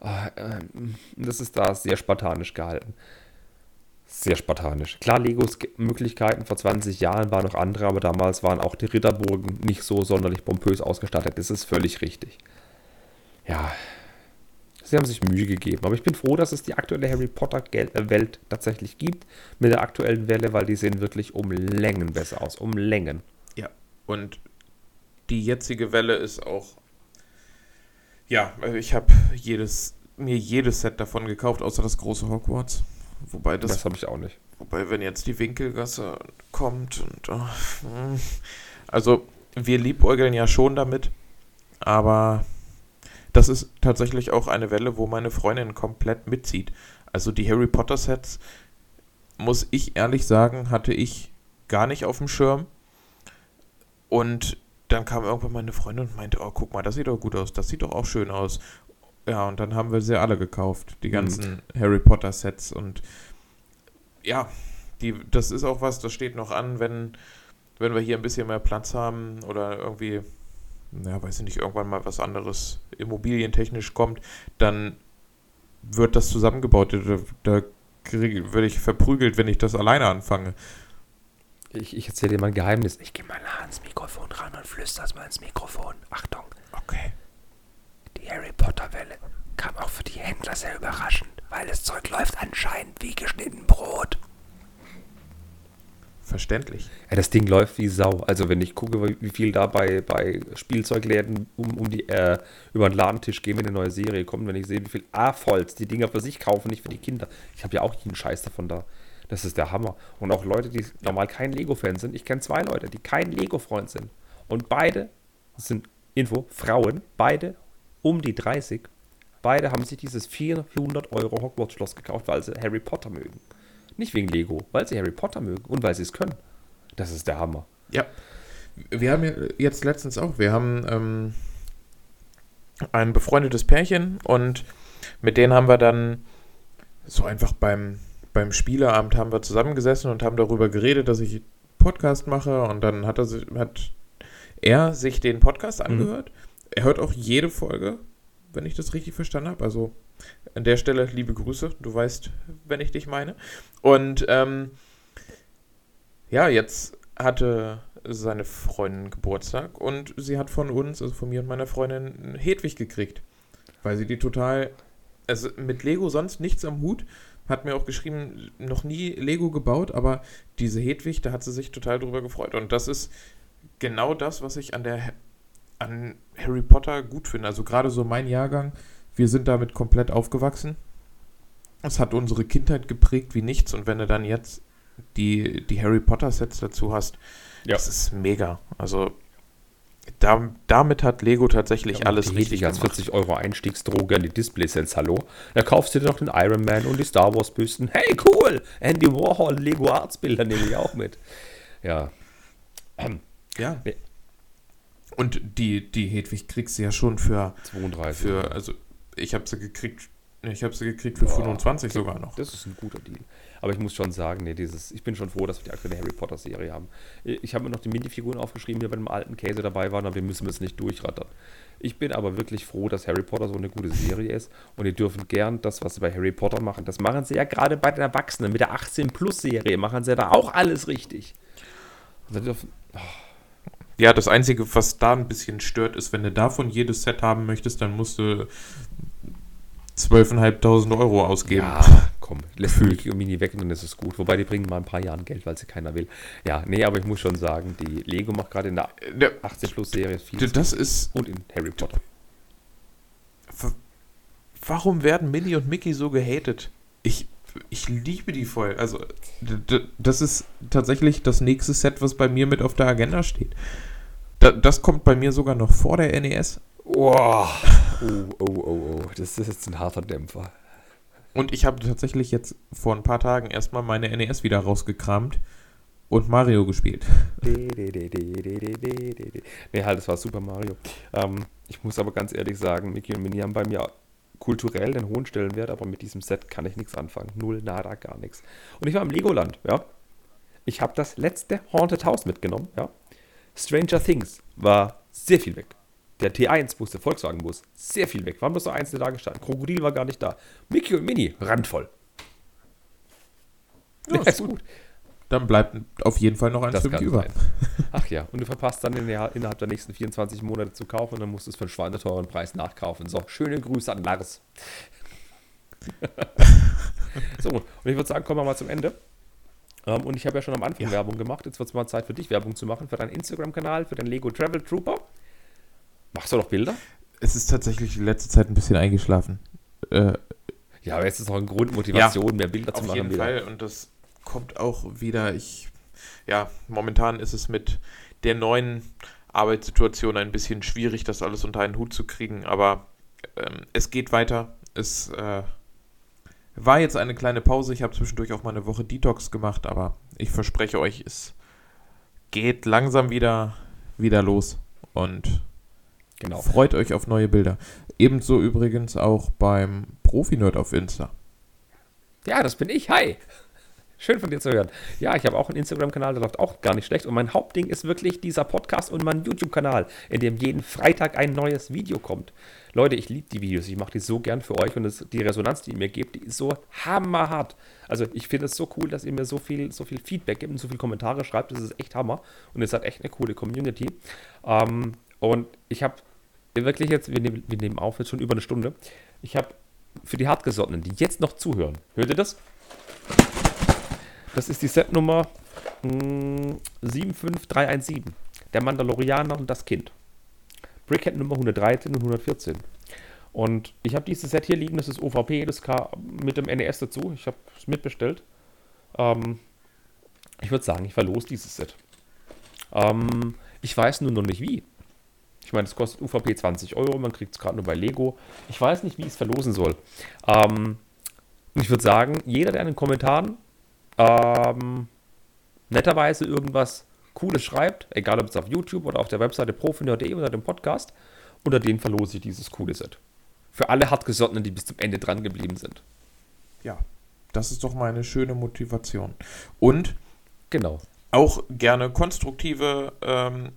Ah, ähm, das ist da sehr spartanisch gehalten. Sehr spartanisch. Klar, Legos Möglichkeiten vor 20 Jahren waren noch andere, aber damals waren auch die Ritterburgen nicht so sonderlich pompös ausgestattet. Das ist völlig richtig. Ja, sie haben sich Mühe gegeben. Aber ich bin froh, dass es die aktuelle Harry Potter äh, Welt tatsächlich gibt mit der aktuellen Welle, weil die sehen wirklich um Längen besser aus. Um Längen. Ja, Und die jetzige Welle ist auch. Ja, also ich habe jedes, mir jedes Set davon gekauft, außer das große Hogwarts. Wobei das. Das habe ich auch nicht. Wobei, wenn jetzt die Winkelgasse kommt und. Oh, also, wir liebäugeln ja schon damit, aber das ist tatsächlich auch eine Welle, wo meine Freundin komplett mitzieht. Also die Harry Potter Sets, muss ich ehrlich sagen, hatte ich gar nicht auf dem Schirm. Und dann kam irgendwann meine Freundin und meinte, oh, guck mal, das sieht doch gut aus, das sieht doch auch schön aus. Ja, und dann haben wir sie alle gekauft, die ganzen mhm. Harry Potter Sets. Und ja, die, das ist auch was, das steht noch an, wenn, wenn wir hier ein bisschen mehr Platz haben oder irgendwie, ja, weiß ich nicht, irgendwann mal was anderes immobilientechnisch kommt, dann wird das zusammengebaut. Da, da werde ich verprügelt, wenn ich das alleine anfange. Ich, ich erzähle dir mal ein Geheimnis. Ich gehe mal nah ans Mikrofon ran und flüster's mal ins Mikrofon. Achtung. Okay. Die Harry Potter Welle kam auch für die Händler sehr überraschend, weil das Zeug läuft anscheinend wie geschnitten Brot. Verständlich. Ja, das Ding läuft wie Sau. Also wenn ich gucke, wie viel da bei, bei Spielzeugläden um, um die, äh, über den Ladentisch gehen, wenn eine neue Serie kommt, wenn ich sehe, wie viel A-Volz die Dinger für sich kaufen, nicht für die Kinder. Ich habe ja auch jeden Scheiß davon da. Das ist der Hammer. Und auch Leute, die normal kein Lego-Fan sind. Ich kenne zwei Leute, die kein Lego-Freund sind. Und beide sind, Info, Frauen, beide um die 30. Beide haben sich dieses 400 Euro Hogwarts-Schloss gekauft, weil sie Harry Potter mögen. Nicht wegen Lego, weil sie Harry Potter mögen und weil sie es können. Das ist der Hammer. Ja. Wir haben jetzt letztens auch, wir haben ähm, ein befreundetes Pärchen und mit denen haben wir dann so einfach beim, beim Spieleabend haben wir zusammengesessen und haben darüber geredet, dass ich Podcast mache und dann hat er, hat er sich den Podcast mhm. angehört. Mhm. Er hört auch jede Folge, wenn ich das richtig verstanden habe. Also an der Stelle liebe Grüße, du weißt, wenn ich dich meine. Und ähm, ja, jetzt hatte seine Freundin Geburtstag und sie hat von uns, also von mir und meiner Freundin, Hedwig gekriegt. Weil sie die total, also mit Lego sonst nichts am Hut, hat mir auch geschrieben, noch nie Lego gebaut, aber diese Hedwig, da hat sie sich total drüber gefreut. Und das ist genau das, was ich an der an Harry Potter gut finde. Also gerade so mein Jahrgang, wir sind damit komplett aufgewachsen. Es hat unsere Kindheit geprägt wie nichts. Und wenn du dann jetzt die, die Harry Potter-Sets dazu hast, ja. das ist mega. Also da, damit hat Lego tatsächlich ja, alles richtig als 40 Euro Einstiegsdroge an die Displaysets, hallo. Da kaufst du dir noch den Iron Man und die Star Wars Büsten. Hey, cool! Andy Warhol Lego Arts Bilder nehme ich auch mit. Ja. Ja. [CLEARS THROAT] Und die, die Hedwig kriegst du ja schon für 32. Für, also ich habe sie gekriegt, ich habe sie gekriegt für oh, 25 okay. sogar noch. Das ist ein guter Deal. Aber ich muss schon sagen, nee, dieses, ich bin schon froh, dass wir die aktuelle Harry Potter Serie haben. Ich habe mir noch die Minifiguren aufgeschrieben, die bei dem alten Käse dabei waren, aber wir müssen es nicht durchrattern. Ich bin aber wirklich froh, dass Harry Potter so eine gute Serie ist und ihr dürfen gern das, was sie bei Harry Potter machen, das machen sie ja gerade bei den Erwachsenen mit der 18 Plus Serie, machen sie da auch alles richtig. Also dürfen, oh. Ja, das Einzige, was da ein bisschen stört, ist, wenn du davon jedes Set haben möchtest, dann musst du 12.500 Euro ausgeben. Ja, komm, lässt und Mini weg und dann ist es gut. Wobei die bringen mal ein paar Jahren Geld, weil sie keiner will. Ja, nee, aber ich muss schon sagen, die Lego macht gerade in der 18 Plus Serie viel. Das ist. Und in Harry Potter. Warum werden Minnie und Mickey so gehatet? Ich, ich liebe die voll. Also, das ist tatsächlich das nächste Set, was bei mir mit auf der Agenda steht. Das kommt bei mir sogar noch vor der NES. Oh, [LAUGHS] oh, oh, oh, oh. Das ist jetzt ein harter Dämpfer. Und ich habe tatsächlich jetzt vor ein paar Tagen erstmal meine NES wieder rausgekramt und Mario gespielt. nee, halt, das war Super Mario. Ähm, ich muss aber ganz ehrlich sagen, Mickey und Minnie haben bei mir kulturell den hohen Stellenwert, aber mit diesem Set kann ich nichts anfangen. Null, nada, gar nichts. Und ich war im Legoland, ja. Ich habe das letzte Haunted House mitgenommen, ja. Stranger Things war sehr viel weg. Der T1-Bus, der Volkswagen-Bus, sehr viel weg. Waren bloß so einzelne da gestanden. Krokodil war gar nicht da. Mickey und Mini, randvoll. Ja, ist gut. Dann bleibt auf jeden Fall noch ein Stück über. Sein. [LAUGHS] Ach ja, und du verpasst dann in der, innerhalb der nächsten 24 Monate zu kaufen und dann musst du es für einen schweineteuren Preis nachkaufen. So, schöne Grüße an Lars. [LAUGHS] so, und ich würde sagen, kommen wir mal zum Ende. Ähm, und ich habe ja schon am Anfang ja. Werbung gemacht. Jetzt wird es mal Zeit für dich, Werbung zu machen, für deinen Instagram-Kanal, für deinen Lego Travel Trooper. Machst du doch Bilder? Es ist tatsächlich die letzte Zeit ein bisschen eingeschlafen. Äh, ja, aber jetzt ist auch eine Grundmotivation, ja, mehr Bilder zu machen. Auf jeden wieder. Fall. Und das kommt auch wieder. Ich, ja, momentan ist es mit der neuen Arbeitssituation ein bisschen schwierig, das alles unter einen Hut zu kriegen. Aber ähm, es geht weiter. Es äh, war jetzt eine kleine Pause. Ich habe zwischendurch auch mal eine Woche Detox gemacht, aber ich verspreche euch, es geht langsam wieder, wieder los. Und genau. freut euch auf neue Bilder. Ebenso übrigens auch beim Profi-Nerd auf Insta. Ja, das bin ich. Hi. Schön von dir zu hören. Ja, ich habe auch einen Instagram-Kanal, der läuft auch gar nicht schlecht. Und mein Hauptding ist wirklich dieser Podcast und mein YouTube-Kanal, in dem jeden Freitag ein neues Video kommt. Leute, ich liebe die Videos. Ich mache die so gern für euch und das, die Resonanz, die ihr mir gebt, die ist so hammerhart. Also ich finde es so cool, dass ihr mir so viel, so viel Feedback gibt und so viele Kommentare schreibt. Das ist echt Hammer. Und ihr seid echt eine coole Community. Ähm, und ich habe wirklich jetzt, wir nehmen, wir nehmen auf jetzt schon über eine Stunde. Ich habe für die Hartgesottenen, die jetzt noch zuhören, hört ihr das? Das ist die Setnummer hm, 75317. Der Mandalorianer und das Kind. Brickhead Nummer 113 und 114. Und ich habe dieses Set hier liegen, das ist OVP, das kam mit dem NES dazu. Ich habe es mitbestellt. Ähm, ich würde sagen, ich verlose dieses Set. Ähm, ich weiß nur noch nicht wie. Ich meine, es kostet UVP 20 Euro, man kriegt es gerade nur bei Lego. Ich weiß nicht, wie ich es verlosen soll. Ähm, ich würde sagen, jeder, der in den Kommentaren ähm, netterweise irgendwas Cooles schreibt, egal ob es auf YouTube oder auf der Webseite profineur.de oder dem Podcast, unter denen verlose ich dieses coole Set. Für alle Hartgesottenen, die bis zum Ende dran geblieben sind. Ja, das ist doch mal eine schöne Motivation. Und genau. auch gerne konstruktive ähm,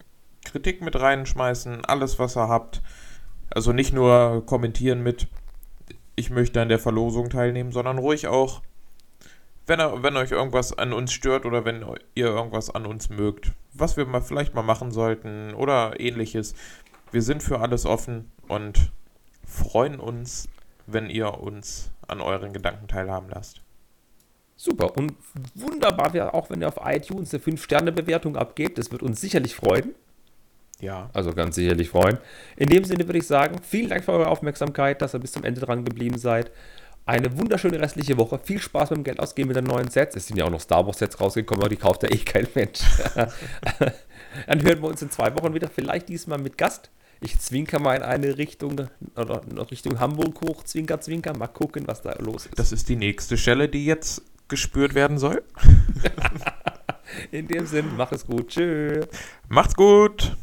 Kritik mit reinschmeißen, alles, was ihr habt. Also nicht nur kommentieren mit, ich möchte an der Verlosung teilnehmen, sondern ruhig auch wenn, wenn euch irgendwas an uns stört oder wenn ihr irgendwas an uns mögt, was wir mal vielleicht mal machen sollten oder ähnliches. Wir sind für alles offen und freuen uns, wenn ihr uns an euren Gedanken teilhaben lasst. Super und wunderbar wäre auch, wenn ihr auf iTunes eine 5-Sterne-Bewertung abgebt. Das wird uns sicherlich freuen. Ja. Also ganz sicherlich freuen. In dem Sinne würde ich sagen, vielen Dank für eure Aufmerksamkeit, dass ihr bis zum Ende dran geblieben seid eine wunderschöne restliche Woche. Viel Spaß beim Geld ausgeben mit den neuen Sets. Es sind ja auch noch Star Wars Sets rausgekommen, aber die kauft ja eh kein Mensch. [LAUGHS] Dann hören wir uns in zwei Wochen wieder, vielleicht diesmal mit Gast. Ich zwinker mal in eine Richtung, oder Richtung Hamburg hoch, zwinker, zwinker. Mal gucken, was da los ist. Das ist die nächste Stelle, die jetzt gespürt werden soll. [LAUGHS] in dem Sinn, mach es gut. Tschö. Macht's gut.